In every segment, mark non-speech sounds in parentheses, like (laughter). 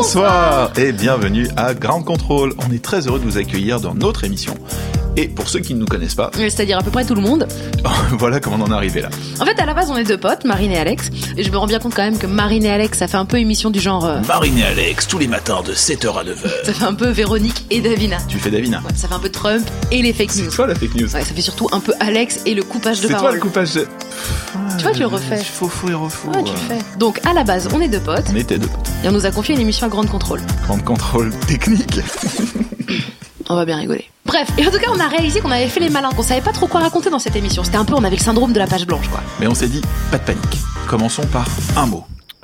Bonsoir et bienvenue à Ground Control. On est très heureux de vous accueillir dans notre émission. Et pour ceux qui ne nous connaissent pas, C'est-à-dire à peu près tout le monde. (laughs) voilà comment on en est arrivé là. En fait, à la base, on est deux potes, Marine et Alex. Et je me rends bien compte quand même que Marine et Alex, ça fait un peu émission du genre. euh, Marine et Alex, tous les matins de 7h à 9h. (laughs) ça fait un peu Véronique et Davina. Tu fais Davina. Ouais, ça fait un peu Trump et les fake news. C'est toi la fake news. Ouais, ça fait surtout un peu Alex et le coupage de C'est toi parole. le coupage de... Tu vois, tu le refais. Faux, faux et refaux. Ouais, tu le fais. Donc, à la base, on est deux potes. On était deux. Et on nous a confié une émission à grande contrôle. Grand contrôle technique. On va bien rigoler. Bref, et en tout cas, on a réalisé qu'on avait fait les malins, qu'on savait pas trop quoi raconter dans cette émission. C'était un peu, on avait le syndrome de la page blanche, quoi. Mais on s'est dit, pas de panique. Commençons par un mot.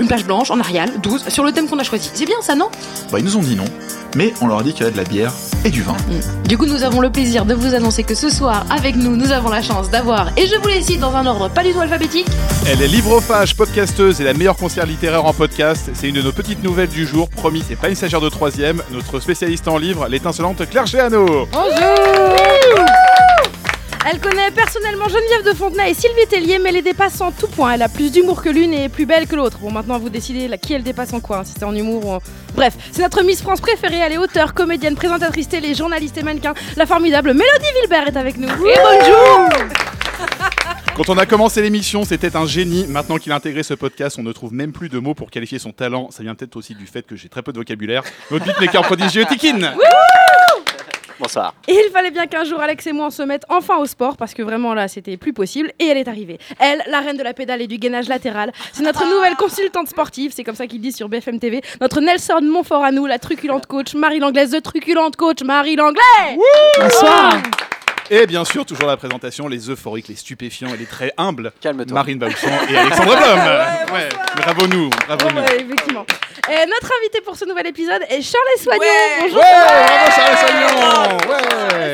une page blanche en Arial, 12, sur le thème qu'on a choisi. C'est bien ça, non? Bah, ils nous ont dit non. Mais on leur a dit qu'il y avait de la bière et du vin. Du coup, nous avons le plaisir de vous annoncer que ce soir, avec nous, nous avons la chance d'avoir, et je vous les cite dans un ordre pas du tout alphabétique, Elle est livrophage, podcasteuse et la meilleure conseillère littéraire en podcast. C'est une de nos petites nouvelles du jour. Promis, c'est pas une stagiaire de troisième. Notre spécialiste en livres, l'étincelante Claire Géano. Elle connaît personnellement Geneviève de Fontenay et Sylvie Tellier, mais les dépasse en tout point. Elle a plus d'humour que l'une et est plus belle que l'autre. Bon, maintenant, vous décidez là, qui elle dépasse en quoi, hein, si c'est en humour ou en... Bref, c'est notre Miss France préférée. Elle est auteure, comédienne, présentatrice télé, journaliste et mannequin. La formidable Mélodie Vilbert est avec nous. Et bonjour (laughs) Quand on a commencé l'émission, c'était un génie. Maintenant qu'il a intégré ce podcast, on ne trouve même plus de mots pour qualifier son talent. Ça vient peut-être aussi du fait que j'ai très peu de vocabulaire. Notre beatmaker prodigieux, Tikin. Bonsoir. Et il fallait bien qu'un jour Alex et moi on se mette enfin au sport parce que vraiment là c'était plus possible et elle est arrivée. Elle, la reine de la pédale et du gainage latéral, c'est notre nouvelle consultante sportive, c'est comme ça qu'ils disent sur BFM TV. Notre Nelson Montfort à nous, la truculente coach Marie l'anglaise de truculente coach Marie l'anglais. bonsoir. Et bien sûr, toujours la présentation, les euphoriques, les stupéfiants et les très humbles. Calme-toi. Marine Bausson et Alexandre Blum. Ouais, bravo nous, bravo nous. Ouais, effectivement. Et notre invité pour ce nouvel épisode est Charles Soignon. Bonjour. Ouais, bravo Charles.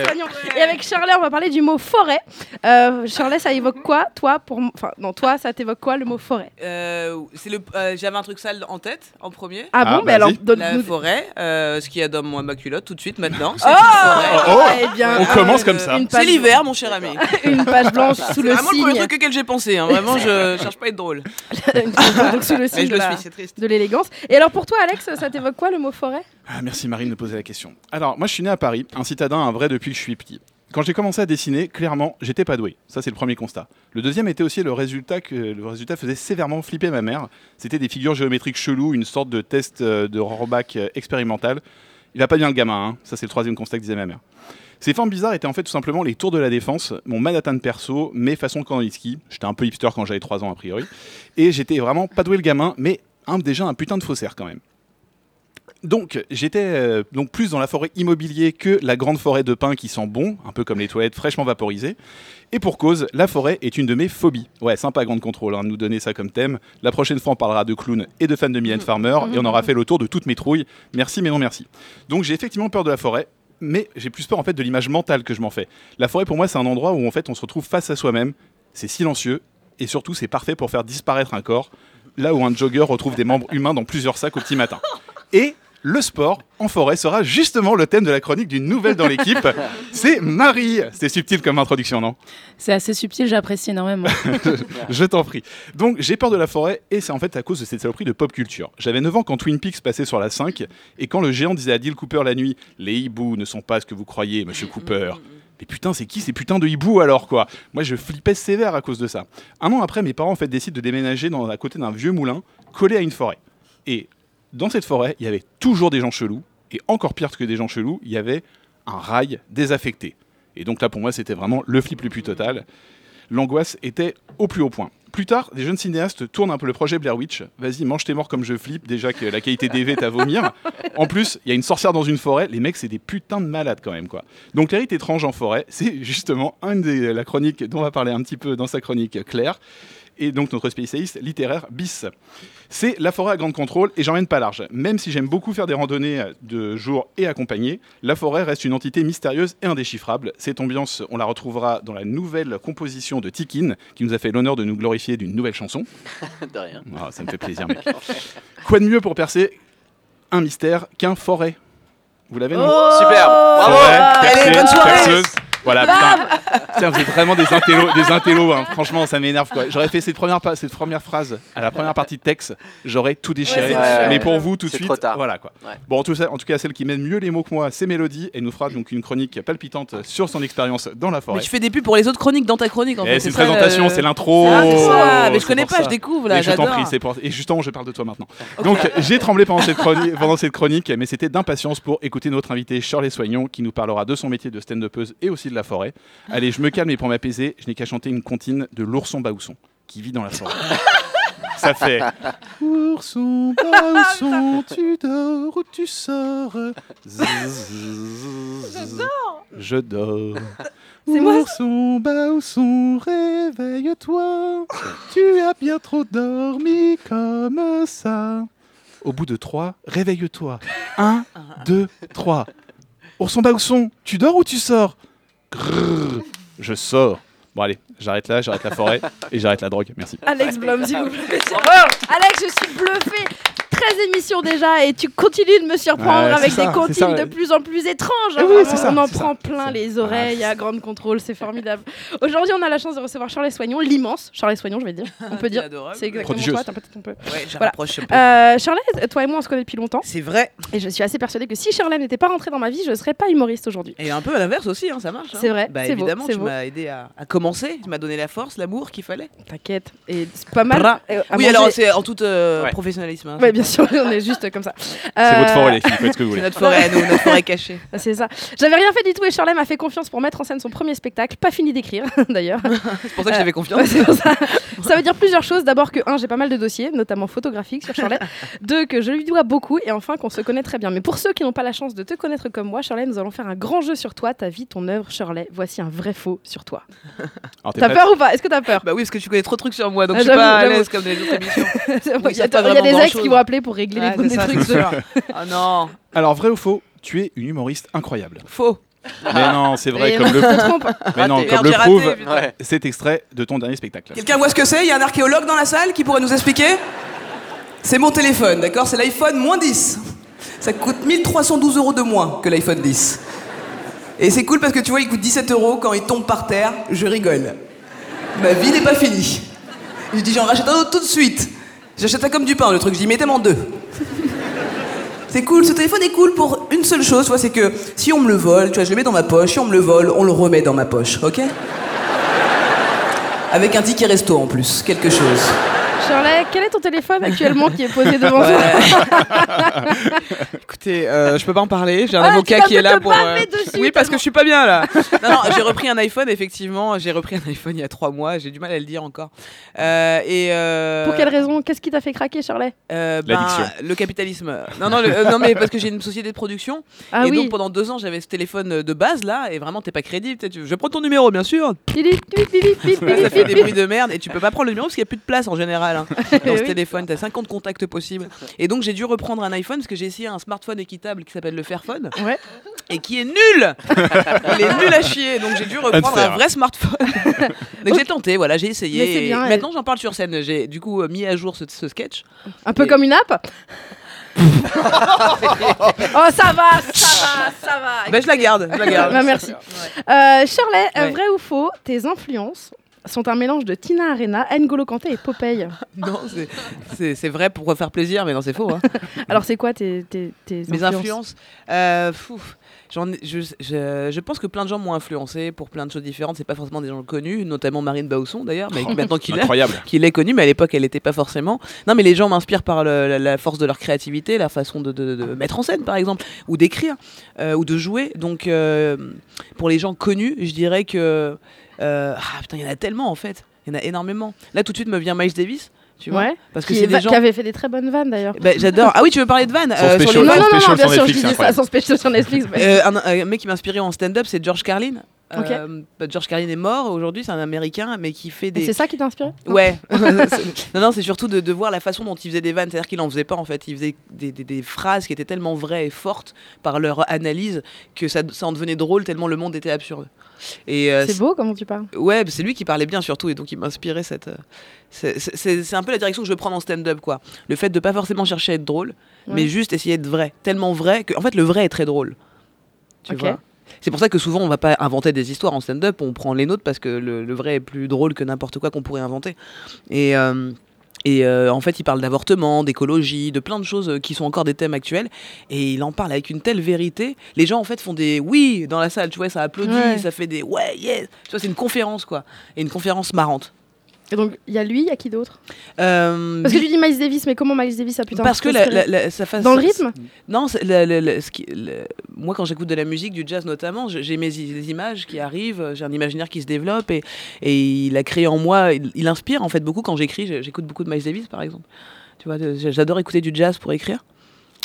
Soignon. Et avec Charles, on va parler du mot forêt. Euh, Charles, ça évoque quoi, toi pour... Enfin, non, toi, ça t'évoque quoi le mot forêt? Euh, c'est le, euh, j'avais un truc sale en tête en premier. Ah, Ah, bon, mais alors, vas-y. donne- La forêt, euh, ce qu'il y a dans moi ma culotte tout de suite maintenant. C'est Oh, une forêt. Oh, Eh bien, on euh, commence comme ça. Une C'est page- l'hiver, mon cher ami. (laughs) une page blanche sous C'est le vraiment le premier signe. truc auquel j'ai pensé. hein. Vraiment, je (laughs) cherche pas à être drôle. (laughs) Donc, sous le signe je de le la- suis, c'est triste. de l'élégance. Et alors pour toi, Alex, ça t'évoque quoi le mot forêt? Ah, merci Marine de poser la question. Alors, moi je suis né à Paris, un citadin, un vrai depuis que je suis petit. Quand j'ai commencé à dessiner, clairement, j'étais pas doué. Ça, c'est le premier constat. Le deuxième était aussi le résultat que le résultat faisait sévèrement flipper ma mère. C'était des figures géométriques cheloues, une sorte de test euh, de Rohrbach euh, expérimental. Il va pas bien le gamin, hein. ça c'est le troisième constat que disait ma mère. Ces formes bizarres étaient en fait tout simplement les tours de la défense, mon Manhattan perso, mais façon Kandinsky. J'étais un peu hipster quand j'avais 3 ans a priori. Et j'étais vraiment pas doué le gamin, mais un, déjà un putain de faussaire quand même. Donc, j'étais euh, donc plus dans la forêt immobilier que la grande forêt de pins qui sent bon, un peu comme les toilettes fraîchement vaporisées. Et pour cause, la forêt est une de mes phobies. Ouais, sympa grande contrôle, hein, de nous donner ça comme thème. La prochaine fois, on parlera de clowns et de fans de Mylène Farmer, et on aura fait le tour de toutes mes trouilles. Merci, mais non merci. Donc, j'ai effectivement peur de la forêt, mais j'ai plus peur en fait de l'image mentale que je m'en fais. La forêt, pour moi, c'est un endroit où on se retrouve face à soi-même. C'est silencieux, et surtout, c'est parfait pour faire disparaître un corps. Là où un jogger retrouve des membres humains dans plusieurs sacs au petit matin. Et le sport en forêt sera justement le thème de la chronique d'une nouvelle dans l'équipe. (laughs) C'est Marie. C'est subtil comme introduction, non? C'est assez subtil, j'apprécie énormément. (laughs) Je t'en prie. Donc j'ai peur de la forêt et c'est en fait à cause de cette saloperie de pop culture. J'avais 9 ans quand Twin Peaks passait sur la 5 et quand le géant disait à Dill Cooper la nuit Les hiboux ne sont pas ce que vous croyez, monsieur Cooper. Mais putain, c'est qui ces putains de hiboux alors quoi? Moi je flippais sévère à cause de ça. Un an après, mes parents en fait décident de déménager dans, à côté d'un vieux moulin collé à une forêt. Et dans cette forêt, il y avait toujours des gens chelous et encore pire que des gens chelous, il y avait un rail désaffecté. Et donc là pour moi c'était vraiment le flip le plus total l'angoisse était au plus haut point. Plus tard, des jeunes cinéastes tournent un peu le projet Blair Witch. Vas-y, mange tes morts comme je flippe. Déjà que la qualité DV est à vomir. (laughs) En plus, il y a une sorcière dans une forêt. Les mecs, c'est des putains de malades quand même, quoi. Donc, les rites étranges en forêt, c'est justement un des la chronique dont on va parler un petit peu dans sa chronique Claire. Et donc notre spécialiste littéraire bis. C'est la forêt à grande contrôle et j'emmène pas large. Même si j'aime beaucoup faire des randonnées de jour et accompagné, la forêt reste une entité mystérieuse et indéchiffrable. Cette ambiance, on la retrouvera dans la nouvelle composition de Tikin, qui nous a fait l'honneur de nous glorifier d'une nouvelle chanson. (laughs) De rien. Ah, ça me fait plaisir, mec. Quoi de mieux pour percer un mystère qu'un forêt? Vous l'avez, non? Superbe. Bravo. Allez, bonne soirée. Voilà, putain. Tiens, vous êtes vraiment des intellos, des intellos hein. franchement, ça m'énerve quoi. J'aurais fait cette première, pa- cette première phrase à la première partie de texte, j'aurais tout déchiré. Ouais, mais pour vous, tout de C'est suite, trop tard. voilà quoi. Ouais. Bon, en tout, cas, en tout cas, celle qui mène mieux les mots que moi, c'est Mélodie. Elle nous fera donc une chronique palpitante sur son expérience dans la Mais forêt. tu fais des pubs pour les autres chroniques dans ta chronique en Eh, fait. c'est une ça, présentation, euh, c'est l'intro. Ah, ça. Mais je connais pas, ça. je découvre là. Et je t'en prie, c'est pour... et justement, je parle de toi maintenant. Donc, j'ai tremblé pendant cette, chronique, (laughs) pendant cette chronique, mais c'était d'impatience pour écouter notre invité Shirley Soignon, qui nous parlera de son métier de stand-upeuse et aussi de la forêt. Allez, je me calme et pour m'apaiser, je n'ai qu'à chanter une comptine de l'ourson Baousson, qui vit dans la forêt. (laughs) Ça fait Ourson Baousson, tu dors ou tu sors? Je dors. C'est moi, Ourson Baousson, réveille-toi. Tu as bien trop dormi comme ça. Au bout de trois, réveille-toi. Un, deux, trois. Ourson Baousson, tu dors ou tu sors? Grrr, Je sors. Bon allez, j'arrête là, j'arrête la forêt et j'arrête la drogue. Merci. Alex Blum, s'il vous plaît. Alex, je suis bluffé. 13 émissions déjà et tu continues de me surprendre Ouais, avec ça, des comptines de plus en plus étranges. Hein, oui, vraiment. c'est ça, on en prend ça, plein les oreilles à grande contrôle, c'est formidable. Aujourd'hui, on a la chance de recevoir Charles Soignon, l'immense Charles Soignon, je vais dire. On peut (laughs) dire. adorable. C'est exactement Prodigieuse. toi, un peu. Ouais, Voilà. rapproche un peu. Euh, Charlotte, toi et moi, on se connaît depuis longtemps C'est vrai. et je suis assez persuadée que si Charlotte n'était pas rentrée dans ma vie, je ne serais pas humoriste aujourd'hui. Et un peu à l'inverse aussi, hein, ça marche. hein. C'est vrai, Bah, c'est beau, évidemment, c'est tu beau. m'as aidé à, à commencer. Tu m'as donné la force, l'amour qu'il fallait. T'inquiète. Et c'est pas mal. Euh, oui, alors c'est en tout euh, Ouais. professionnalisme. hein. Ouais, bien (laughs) sûr, on est juste comme ça. C'est votre forêt les filles, faites ce que vous C'est voulez. notre forêt à nous, notre forêt cachée. (laughs) C'est ça. J'avais rien fait du tout et Charlet m'a fait confiance pour mettre en scène son premier spectacle, pas fini d'écrire (laughs) d'ailleurs. C'est pour ça que j'avais confiance. Ouais, c'est pour ça. ça veut dire plusieurs choses. D'abord que, un, j'ai pas mal de dossiers, notamment photographiques sur Charlet. Deux, que je lui dois beaucoup. Et enfin, qu'on se connaît très bien. Mais pour ceux qui n'ont pas la chance de te connaître comme moi, Charlet, nous allons faire un grand jeu sur toi, ta vie, ton œuvre, Charlet. Voici un vrai faux sur toi. T'as peur ou pas? Est-ce que t'as peur? Bah oui, parce que tu connais trop de trucs sur moi, donc Ah, je suis pas à l'aise comme les autres émissions. Il y a, y des ex qui vont appeler pour régler Ouais, les, c'est des ça, trucs. Ah (laughs) non, Alors vrai ou faux Tu es une humoriste incroyable. faux. Mais non, c'est vrai, Et comme le, (laughs) mais non, Raté. comme le prouve. Ouais. cet extrait de ton dernier spectacle. Quelqu'un voit ce que c'est? Il y a un archéologue dans la salle qui pourrait nous expliquer? C'est mon téléphone, d'accord? C'est l'iPhone moins 10. Ça coûte 1312 euros de moins que l'iPhone 10. Et c'est cool parce que tu vois, il coûte 17 euros. Quand il tombe par terre, je rigole. Ma vie n'est pas finie. Je dis, j'en rachète un autre tout de suite. J'achète ça comme du pain, le truc. Je dis, mettez-moi en deux. C'est cool, ce téléphone est cool pour une seule chose, tu c'est que si on me le vole, tu vois, je le mets dans ma poche, si on me le vole, on le remet dans ma poche, ok? Avec un ticket resto en plus, quelque chose. Charlet, quel est ton téléphone actuellement qui est posé devant toi (laughs) Écoutez, euh, je peux pas en parler. J'ai un Ah, avocat qui est là pour. dessus, Oui, parce que je suis pas bien là. (laughs) non, non, j'ai repris un iPhone effectivement. J'ai repris un iPhone il y a trois mois. J'ai du mal à le dire encore. Euh, et euh, Pour quelle raison? Qu'est-ce qui t'a fait craquer, Charlet euh, ben, L'addiction. Le capitalisme. Non, non, le- euh, non, mais parce que j'ai une société de production. Ah et oui. donc pendant deux ans, j'avais ce téléphone de base là, et vraiment, t'es pas crédible. Je prends ton numéro, bien sûr. Ça fait des bruits de merde et tu peux pas prendre le numéro parce qu'il n'y a plus de place en général hein, (laughs) dans ce Oui. téléphone. T'as 50 contacts possibles. Et donc j'ai dû reprendre un iPhone parce que j'ai essayé un smartphone équitable qui s'appelle le Fairphone Ouais. et qui est nul Il est nul à chier. Donc j'ai dû reprendre un vrai smartphone. (laughs) donc j'ai tenté, voilà, j'ai essayé. Mais c'est et bien, Maintenant j'en parle sur scène. J'ai du coup mis à jour ce, ce sketch. Un peu Et- comme une app (laughs) Oh, ça va, ça va, ça va. Bah, je la garde, je la garde. Bah, merci. Euh, Charlet, Ouais. vrai ou faux, tes influences sont un mélange de Tina Arena, N'Golo Kanté et Popeye. (laughs) Non, c'est- vrai pour faire plaisir, mais non, c'est faux. hein. (laughs) Alors, c'est quoi tes, tes, tes Mes influences euh, je, je, je pense que plein de gens m'ont influencé pour plein de choses différentes. C'est pas forcément des gens connus, notamment Marine Bausson d'ailleurs, mais maintenant qu'il est, connu, mais à l'époque elle n'était pas forcément. Non, mais les gens m'inspirent par le- la, la force de leur créativité, la façon de, de- de mettre en scène par exemple, ou d'écrire, euh, ou de jouer. Donc euh, pour les gens connus, je dirais que. Euh, ah putain, il y en a tellement en fait. Il y en a énormément. Là, tout de suite me vient Miles Davis, tu vois. Ouais. Parce que c'est des gens. qui avait fait des très bonnes vannes d'ailleurs. Bah, J'adore. Ah oui, tu veux parler de Van Son euh, sur les- Non, non, non, non, bien sûr, je Netflix, disais ça sans spécial sur Netflix. mais- Euh, un, un mec qui m'a inspiré en stand-up, c'est George Carlin. Euh, bah, George Carlin est mort aujourd'hui, c'est un américain, mais qui fait des. c'est ça qui t'a inspiré (laughs) Ouais. (laughs) (laughs) Non, non, c'est surtout de, de voir la façon dont il faisait des vannes. C'est-à-dire qu'il en faisait pas en fait. Il faisait des, des- des phrases qui étaient tellement vraies et fortes par leur analyse que ça, ça en devenait drôle tellement le monde était absurde. Et euh, C'est beau comment tu parles. Ouais, c'est lui qui parlait bien surtout et donc il m'inspirait cette. euh, c'est- un peu la direction que je prendre en stand-up quoi. Le fait de pas forcément chercher à être drôle, Ouais. mais juste essayer d'être vrai. Tellement vrai que, en fait, le vrai est très drôle. Tu vois? C'est pour ça que souvent on va pas inventer des histoires en stand-up, on prend les nôtres parce que le, le vrai est plus drôle que n'importe quoi qu'on pourrait inventer. Et, euh, et euh, en fait, il parle d'avortement, d'écologie, de plein de choses euh, qui sont encore des thèmes actuels. Et il en parle avec une telle vérité. Les gens en fait font des oui dans la salle, tu vois, ça applaudit, Ouais. ça fait des ouais, yes. Tu vois, c'est une conférence quoi. Et une conférence marrante. Et donc il y a lui, il y a qui d'autre Euh, Parce que tu dis Miles Davis, mais comment Miles Davis a pu parce que la, la- la- ça fasse Dans le rythme Non, la- ce qui- moi quand j'écoute de la musique, du jazz notamment, j'ai mes images qui arrivent, j'ai un imaginaire qui se développe et, et il a créé en moi, il, il inspire en fait beaucoup quand j'écris. J'écoute beaucoup de Miles Davis par exemple. Tu vois, j'adore écouter du jazz pour écrire.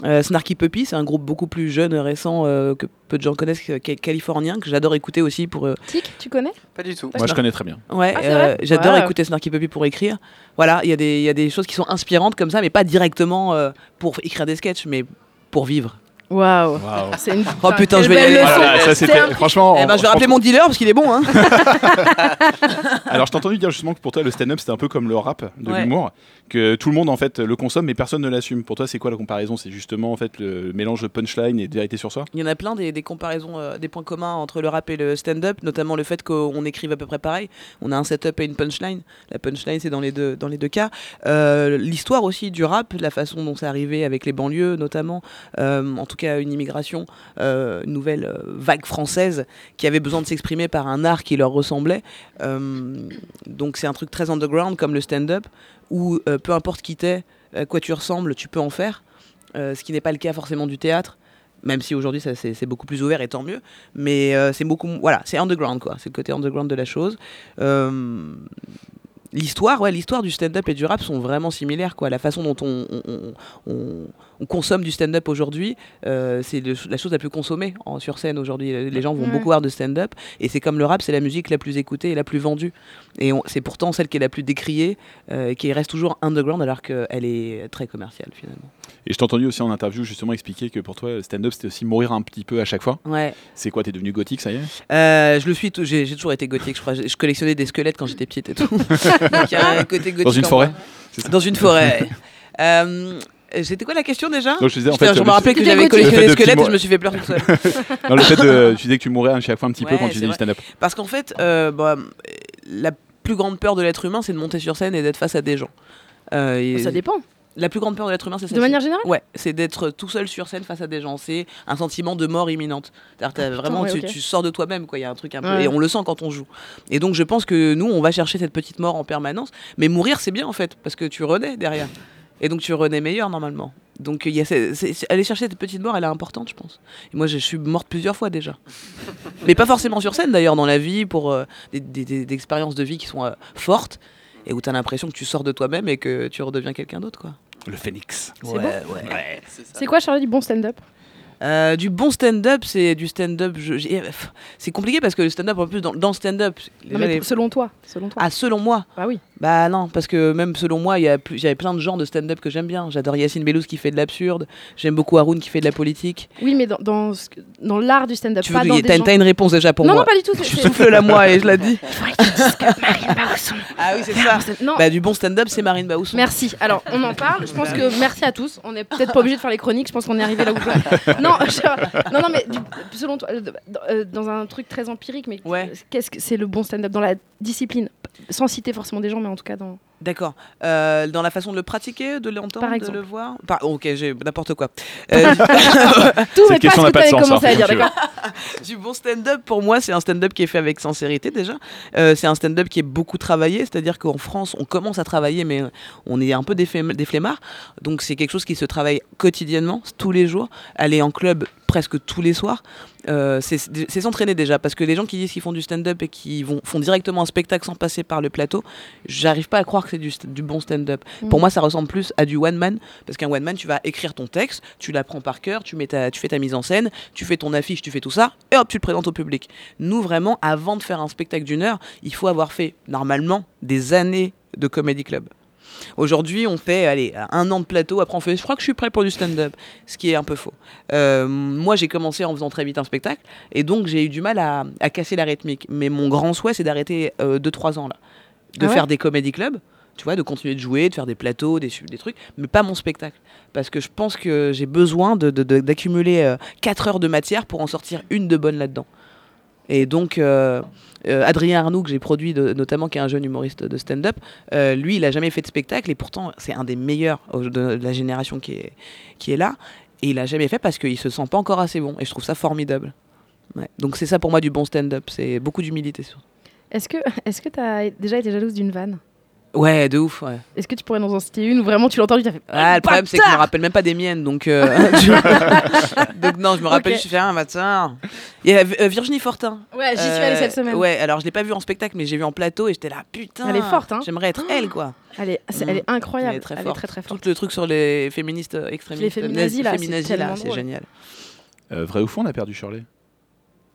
Euh, Snarky Puppy, c'est un groupe beaucoup plus jeune, récent, euh, que peu de gens connaissent, qui est californien, que j'adore écouter aussi pour. euh, Tic, tu connais? Pas du tout. Moi, je connais très bien. Ouais, Ah, euh, j'adore Ouais. écouter Snarky Puppy pour écrire. Voilà, il y, a des- il y a des choses qui sont inspirantes comme ça, mais pas directement euh, pour écrire des sketchs, mais pour vivre. Waouh. Waouh. C'est une. Oh putain, je vais y aller. leçon. Voilà, ça C'est c'était un- franchement. Eh ben, je vais rappeler mon dealer parce qu'il est bon. Hein. (laughs) Alors, je t'ai entendu dire justement que pour toi, le stand-up, c'était un peu comme le rap de Ouais. l'humour, que tout le monde en fait le consomme, mais personne ne l'assume. Pour toi, c'est quoi la comparaison? C'est justement en fait le mélange de punchline et de vérité sur soi? Il y en a plein des, des comparaisons, euh, des points communs entre le rap et le stand-up, notamment le fait qu'on écrive à peu près pareil. On a un setup et une punchline. La punchline, c'est dans les deux, dans les deux cas. Euh, L'histoire aussi du rap, la façon dont c'est arrivé avec les banlieues, notamment. Euh, en tout cas, une immigration, euh, nouvelle euh, vague française qui avait besoin de s'exprimer par un art qui leur ressemblait. Euh, donc c'est un truc très underground comme le stand-up, où peu importe qui t'es, à quoi tu ressembles, tu peux en faire. Ce qui n'est pas le cas forcément du théâtre même si aujourd'hui ça, c'est beaucoup plus ouvert et tant mieux mais c'est beaucoup voilà c'est underground quoi c'est le côté underground de la chose l'histoire ouais l'histoire du stand-up et du rap sont vraiment similaires quoi la façon dont on, on- on- on- on consomme du stand-up aujourd'hui euh, c'est la chose la plus consommée en, sur scène aujourd'hui les gens vont Ouais. beaucoup voir de stand-up et c'est comme le rap c'est la musique la plus écoutée et la plus vendue et c'est pourtant celle qui est la plus décriée euh, qui reste toujours underground alors qu'elle est très commerciale finalement Et je t'ai entendu aussi en interview justement expliquer que pour toi, le stand-up, c'était aussi mourir un petit peu à chaque fois. ouais C'est quoi T'es devenu gothique, ça y est? Euh, je le suis, j'ai toujours été gothique, je crois. Je je collectionnais des squelettes quand j'étais petite et tout. (laughs) Donc il y a un côté gothique Dans une forêt. Dans une forêt. euh, C'était quoi la question déjà je disais, en fait, je me rappelais que j'avais collectionné Le des squelettes et je me suis fait pleurer. (laughs) Non, le fait de, (laughs) tu disais que tu mourais à chaque fois un petit peu quand tu faisais du stand-up. Parce qu'en fait, euh, bah, la plus grande peur de l'être humain, c'est de monter sur scène et d'être face à des gens. Euh, et Ça dépend. La plus grande peur de l'être humain, c'est ça. De manière générale Ouais, c'est d'être tout seul sur scène face à des gens. C'est un sentiment de mort imminente. T'as vraiment, ouais, tu, sors de toi-même, quoi. Il y a un truc un peu. Ouais. Et on le sent quand on joue. Et donc, je pense que nous, on va chercher cette petite mort en permanence. Mais mourir, c'est bien, en fait, parce que tu renais derrière. Et donc, tu renais meilleur, normalement. Donc, il y a ces- ces- ces- aller chercher cette petite mort, elle est importante, je pense. Et moi, je suis morte plusieurs fois déjà. (laughs) Mais pas forcément sur scène, d'ailleurs, dans la vie, pour euh, des, des- des- des expériences de vie qui sont euh, fortes. Et où tu as l'impression que tu sors de toi-même et que tu redeviens quelqu'un d'autre, quoi. Le phénix. C'est ouais, ouais. Quoi, Charlie, du bon stand-up? Euh, du bon stand-up, c'est du stand-up. C'est compliqué parce que le stand-up, en plus, dans, stand-up. Non, les- selon toi. Selon toi. Ah, selon moi Bah oui. Bah non, parce que même selon moi, il y j'avais plein de genres de stand-up que j'aime bien. J'adore Yacine Bellouz qui fait de l'absurde. J'aime beaucoup Haroun qui fait de la politique. Oui, mais dans, dans, l'art du stand-up, Tu veux pas dans des T'as gens- une réponse déjà pour non, moi non, pas du tout. Tu souffles la moi et je l'ai (laughs) dit. Faudrait que tu dises que Marine. Ah oui, c'est ça. Non. Bah, du bon stand-up, c'est Marine Baousson. Merci. Alors, on en parle. Je pense que merci à tous. On n'est peut-être pas obligé de faire les chroniques. Je pense qu'on est arrivé là où. (laughs) non, (laughs) je- non, non, mais du- selon toi, euh, dans, euh, dans un truc très empirique, mais Ouais. qu'est-ce que c'est le bon stand-up dans la discipline, sans citer forcément des gens, mais en tout cas dans. D'accord. Euh, dans la façon de le pratiquer, de l'entendre, de le voir Par- Ok, j'ai n'importe quoi. (laughs) Euh, Tout, mais pas question ce n'a que pas de tu avais sens, commencé à dire, d'accord (laughs) du bon stand-up, pour moi, c'est un stand-up qui est fait avec sincérité déjà. Euh, c'est un stand-up qui est beaucoup travaillé, c'est-à-dire qu'en France, on commence à travailler, mais on est un peu des, des flemmards. Donc c'est quelque chose qui se travaille quotidiennement, tous les jours. Aller en club presque tous les soirs, euh, c'est s'entraîner déjà. Parce que les gens qui disent qu'ils font du stand-up et qui vont, font directement un spectacle sans passer par le plateau, j'arrive pas à croire que c'est du, bon stand-up. Pour moi, ça ressemble plus à du one-man. Parce qu'un one-man, tu vas écrire ton texte, tu l'apprends par cœur, tu, mets ta, tu fais ta mise en scène, tu fais ton affiche, tu fais tout ça, et hop, tu le présentes au public. Nous, vraiment, avant de faire un spectacle d'une heure, il faut avoir fait, normalement, des années de comédie club. Aujourd'hui, on fait allez, un an de plateau, après on fait je crois que je suis prêt pour du stand-up, ce qui est un peu faux. Euh, moi, j'ai commencé en faisant très vite un spectacle, et donc j'ai eu du mal à, à casser la rythmique. Mais mon grand souhait, c'est d'arrêter 2-3 ans là, de Ah ouais faire des comédie clubs. Tu vois, de continuer de jouer, de faire des plateaux, des, trucs, mais pas mon spectacle. Parce que je pense que j'ai besoin de- de- de- d'accumuler 4 heures de matière pour en sortir une de bonne là-dedans. Et donc, euh, euh, Adrien Arnoux, que j'ai produit notamment, qui est un jeune humoriste de stand-up, euh, lui, il a jamais fait de spectacle et pourtant, c'est un des meilleurs de, la génération qui est, qui est là. Et il a jamais fait parce qu'il se sent pas encore assez bon. Et je trouve ça formidable. Donc, c'est ça pour moi du bon stand-up. C'est beaucoup d'humilité. Est-ce que que t'as déjà été jalouse d'une vanne? Ouais, de ouf. Ouais. Est-ce que tu pourrais nous en citer une où vraiment tu l'as entendu, t'as fait Ah, le problème, c'est que je me rappelle même pas des miennes. Donc, euh, (laughs) (laughs) donc non, je me rappelle, Ok. je fais un matin. Il y a euh, Virginie Fortin. Ouais, j'y suis allée cette semaine. Ouais, alors je l'ai pas vue en spectacle, mais j'ai vu en plateau et j'étais là, putain. Elle est forte, hein. J'aimerais être elle, quoi. (gasps) Elle est, Mm. elle est incroyable. Elle est très elle forte. est très très forte. Tout le truc sur les féministes euh, extrémistes. Les féminazis, là, c'est génial. Euh, vrai ou faux, on a perdu Shirley?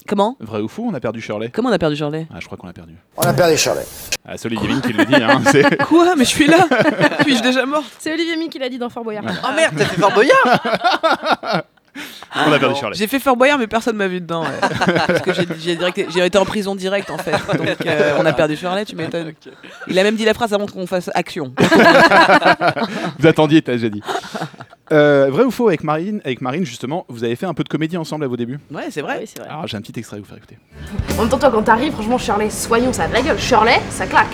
Comment Vrai ou faux, on a perdu Shirley Comment on a perdu Shirley Ah, je crois qu'on a perdu. On a perdu Shirley. Ah, c'est Olivier Mine qui le dit, hein. c'est- (laughs) Quoi Mais je suis là (laughs) Suis-je déjà morte C'est Olivier Mi qui l'a dit dans Fort Boyard. Oh merde, t'as fait Fort Boyard (laughs) On a perdu Shirley. J'ai fait Fort Boyard, mais personne m'a vu dedans. ouais. (laughs) Parce que j'ai- j'ai direct- j'ai été en prison direct, en fait. Donc (laughs) euh, on a perdu Shirley, tu m'étonnes. Il a même dit la phrase avant qu'on fasse action. (laughs) Vous attendiez, t'as déjà dit. Euh, vrai ou faux, avec Marine, avec Marine, justement, vous avez fait un peu de comédie ensemble à vos débuts? Ouais, c'est vrai. Oui, c'est vrai. Alors, j'ai un petit extrait à vous faire écouter. En même temps, toi, quand t'arrives, franchement, Shirley, soyons, ça a de la gueule. Shirley, ça claque.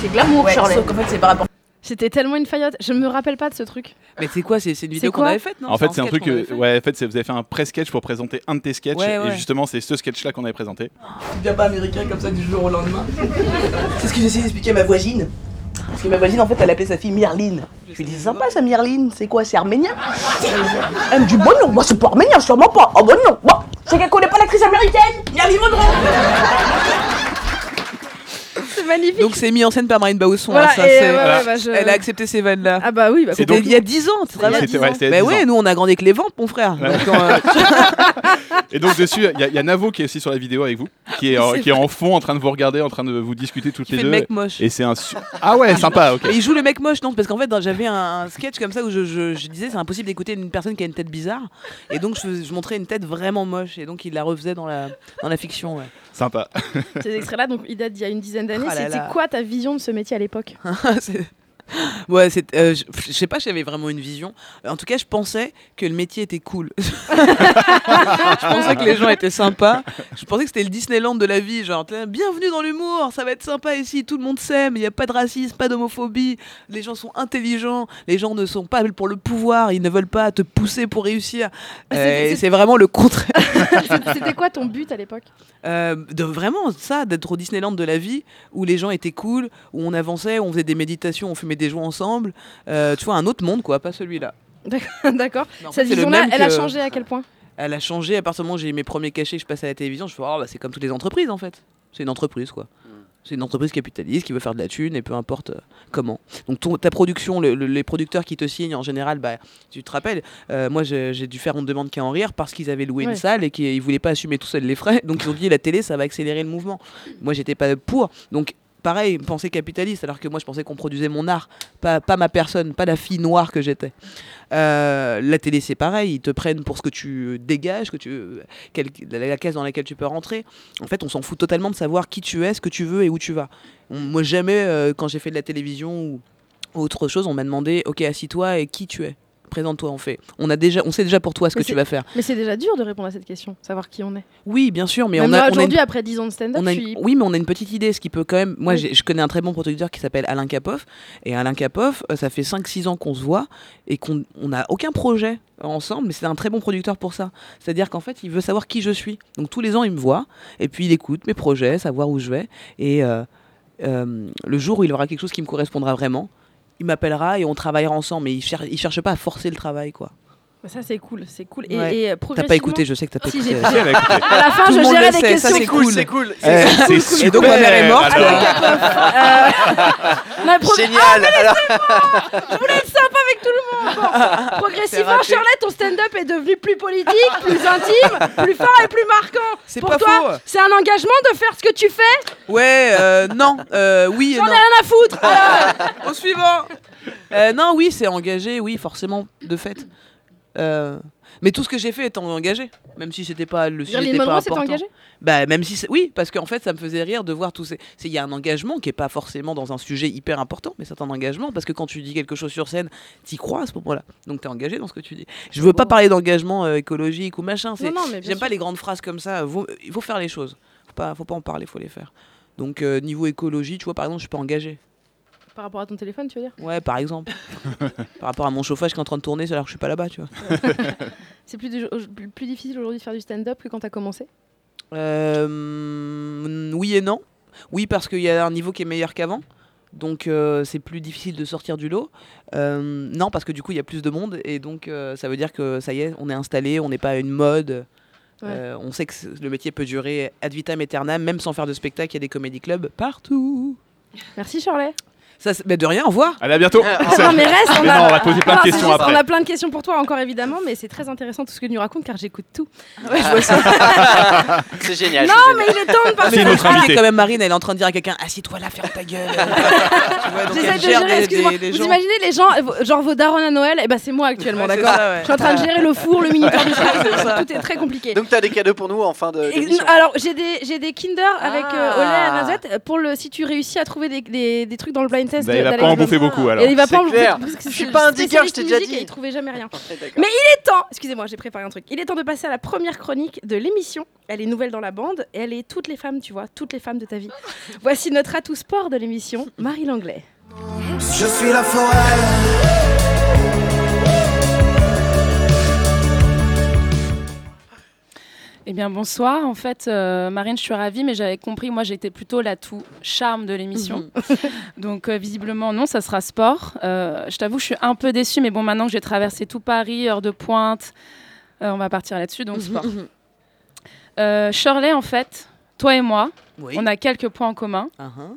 C'est glamour, Shirley. Sauf qu'en fait, c'est par rapport. C'était tellement une faillotte. Je me rappelle pas de ce truc. Mais c'est quoi C'est une vidéo qu'on avait faite, non en fait, c'est un truc, ouais, en fait, c'est- vous avez fait un pré-sketch pour présenter un de tes sketchs, Ouais, ouais. et justement, c'est ce sketch-là qu'on avait présenté. Tu deviens pas américain comme ça du jour au lendemain. (laughs) C'est ce que j'essaie d'expliquer à ma voisine. Parce que ma voisine, en fait, elle appelait sa fille Myrline. Je lui dis, c'est sympa ça, Myrline. C'est quoi, c'est arménien? Elle me dit, bon non, moi c'est pas arménien, sûrement pas. Oh bon non, bon, c'est qu'elle connaît pas l'actrice américaine, Myrline Monroe. C'est magnifique. Donc c'est mis en scène par Marine Bausson. voilà, hein, ça, et ouais, ouais, bah, je- Elle a accepté ces vannes-là. Ah bah oui, bah, C'était donc- il y a 10 ans, c'est a Mais 10 ouais, ans. nous on a grandi avec les ventes, mon frère. Ouais. Donc, euh, (laughs) Et donc, dessus, il y, a- il y a Navo qui est aussi sur la vidéo avec vous, qui est, euh, qui est en fond en train de vous regarder, en train de vous discuter toutes il les fait deux. le mec moche. Et c'est un. su- Ah ouais, sympa, ok. Mais il joue le mec moche, non Parce qu'en fait, j'avais un, sketch comme ça où je, je- je disais c'est impossible d'écouter une personne qui a une tête bizarre. Et donc, je, montrais une tête vraiment moche. Et donc, il la refaisait dans la, dans la fiction. Ouais. Sympa. Ces extraits-là, donc ils datent d'il y a une dizaine d'années. Ah C'était quoi ta vision de ce métier à l'époque? (laughs) Ouais, c'est, euh, je, je sais pas si j'avais vraiment une vision. En tout cas, je pensais que le métier était cool. (laughs) je pensais que les gens étaient sympas. Je pensais que c'était le Disneyland de la vie. Genre, bienvenue dans l'humour, ça va être sympa ici, tout le monde s'aime, il n'y a pas de racisme, pas d'homophobie. Les gens sont intelligents, les gens ne sont pas pour le pouvoir, ils ne veulent pas te pousser pour réussir. C'est- Euh, c'est- vraiment le contraire. (laughs) C'était quoi ton but à l'époque? Euh, de vraiment ça, d'être au Disneyland de la vie, où les gens étaient cool, où on avançait, où on faisait des méditations, on fumait des joints ensemble. Euh, tu vois, un autre monde, quoi, pas celui-là. D'accord. Cette vision-là, elle a changé à quel point Elle a changé à partir du moment où j'ai eu mes premiers cachets, que je passais à la télévision. Je fais, oh, bah, c'est comme toutes les entreprises en fait. C'est une entreprise quoi. C'est une entreprise capitaliste qui veut faire de la thune et peu importe euh, comment. Donc ton- ta production, le- le- les producteurs qui te signent en général, bah, tu te rappelles, euh, moi j'ai dû faire On ne demande qu'à en rire parce qu'ils avaient loué Ouais. une salle et qu'ils voulaient pas assumer tout seul les frais. Donc ils ont dit la télé ça va accélérer le mouvement. Moi j'étais pas pour. Donc pareil, pensée capitaliste alors que moi je pensais qu'on produisait mon art, pas, pas ma personne, pas la fille noire que j'étais. Euh, la télé, c'est pareil, ils te prennent pour ce que tu dégages, que tu, la, la case dans laquelle tu peux rentrer. En fait, on s'en fout totalement de savoir qui tu es, ce que tu veux et où tu vas. Moi, jamais, euh, quand j'ai fait de la télévision ou autre chose, on m'a demandé Ok, assis-toi et qui tu es Présente-toi, on fait. On, a déjà, on sait déjà pour toi ce Mais que tu vas faire. Mais c'est déjà dur de répondre à cette question, savoir qui on est. Oui, bien sûr, mais Même on a. une- aujourd'hui, après 10 ans de stand-up, on a je une- suis. Oui, mais on a une petite idée, ce qui peut quand même. Moi, Oui. je connais un très bon producteur qui s'appelle Alain Capoff. Et Alain Capoff, euh, ça fait 5-6 ans qu'on se voit et qu'on n'a aucun projet ensemble, mais c'est un très bon producteur pour ça. C'est-à-dire qu'en fait, il veut savoir qui je suis. Donc tous les ans, il me voit et puis il écoute mes projets, savoir où je vais. Et euh, euh, le jour où il aura quelque chose qui me correspondra vraiment, il m'appellera et on travaillera ensemble. Mais il, cher- il cherche pas à forcer le travail, quoi. Bah, Ça, c'est cool, c'est cool. Et, Ouais. et, euh, T'as pas écouté, je sais que t'as pas Si, écouté. (laughs) écouté. À la fin, Tout je gérais des questions. ça, c'est cool. C'est cool. Eh, c'est super. Et donc, ma mère est morte. alors. (laughs) Euh, Génial. Alors, Je voulais être sympa avec tout le monde. Bon, (laughs) progressivement. Charlotte, ton stand-up est devenu plus politique, (laughs) plus intime, plus fort et plus marquant. C'est Pour pas toi, faux. c'est un engagement de faire ce que tu fais Ouais, euh, non, euh, oui J'en ai non. rien à foutre. Alors, (laughs) Au suivant. Euh, non, oui, c'est engagé, oui, forcément, de fait. Euh, mais tout ce que j'ai fait étant engagé, même si c'était pas le sujet n'était pas important. engagée Bah même si c'est- oui, parce qu'en fait ça me faisait rire de voir tous ces. Il y a un engagement qui est pas forcément dans un sujet hyper important, mais c'est un engagement parce que quand tu dis quelque chose sur scène, t'y crois à ce moment-là. Donc t'es engagé dans ce que tu dis. Je veux pas parler d'engagement euh, écologique ou machin. c'est- Non, non, mais bien J'aime pas les grandes phrases comme ça. Vaut- il faut faire les choses. Faut pas, faut pas en parler, faut les faire. Donc euh, niveau écologie, tu vois, par exemple, je suis pas engagé. Par rapport à ton téléphone, tu veux dire Ouais, par exemple. (laughs) par rapport à mon chauffage qui est en train de tourner, alors que je suis pas là-bas, tu vois. (laughs) C'est plus, difficile aujourd'hui de faire du stand-up que quand t'as commencé Euh, oui et non. Oui, parce qu'il y a un niveau qui est meilleur qu'avant. Donc euh, c'est plus difficile de sortir du lot. Euh, non, parce que du coup il y a plus de monde et donc euh, ça veut dire que ça y est, on est installé, on n'est pas à une mode. Euh, on sait que le métier peut durer ad vitam aeternam, même sans faire de spectacle. Il y a des comédie clubs partout. Merci Charlet. Ça, c'est- mais de rien, au revoir. Allez, à bientôt. Non mais reste, on Mais a, non, on va te poser plein de Non, c'est questions juste, après. On a plein de questions pour toi encore évidemment, mais c'est très intéressant tout ce que tu nous racontes car j'écoute tout. Ouais, je vois ça. (laughs) c'est génial. non c'est mais génial. il est temps de C'est passer. une autre Expliquez invitée. quand même Marine, elle est en train de dire à quelqu'un Assieds-toi là, ferme ta gueule. (laughs) Tu J'essaie de gérer, des- excusez-moi. Vous gens. imaginez les gens, euh, genre vos darons à Noël, et ben c'est moi actuellement, Ouais, c'est d'accord. Je suis en train de gérer le four, le (laughs) minuteur du C'est truc, ça. tout est très compliqué. Donc t'as des cadeaux pour nous en fin de. Alors j'ai des j'ai des Kinder avec euh, Ah. Olé à Nazette pour le si tu réussis à trouver des trucs dans le blind test. Bah, de- il va pas en bouffer beaucoup alors. Et il va pas C'est en bouffer clair. parce que Je suis pas un digger, je t'ai déjà dit. et il trouvait jamais rien. D'accord. Mais il est temps, excusez-moi, j'ai préparé un truc. Il est temps de passer à la première chronique de l'émission. Elle est nouvelle dans la bande et elle est toutes les femmes, tu vois, toutes les femmes de ta vie. Voici notre atout sport de l'émission, Marie Langlais. Je suis la forêt. Eh bien, bonsoir. En fait, euh, Marine, je suis ravie, mais j'avais compris, moi, j'étais plutôt l'atout charme de l'émission. (laughs) Donc, euh, visiblement, non, ça sera sport. Euh, je t'avoue, je suis un peu déçue, mais bon, maintenant que j'ai traversé tout Paris, heure de pointe, on va partir là-dessus, donc sport. Euh, Shirley, en fait, toi et moi, Oui. on a quelques points en commun. Uh-huh.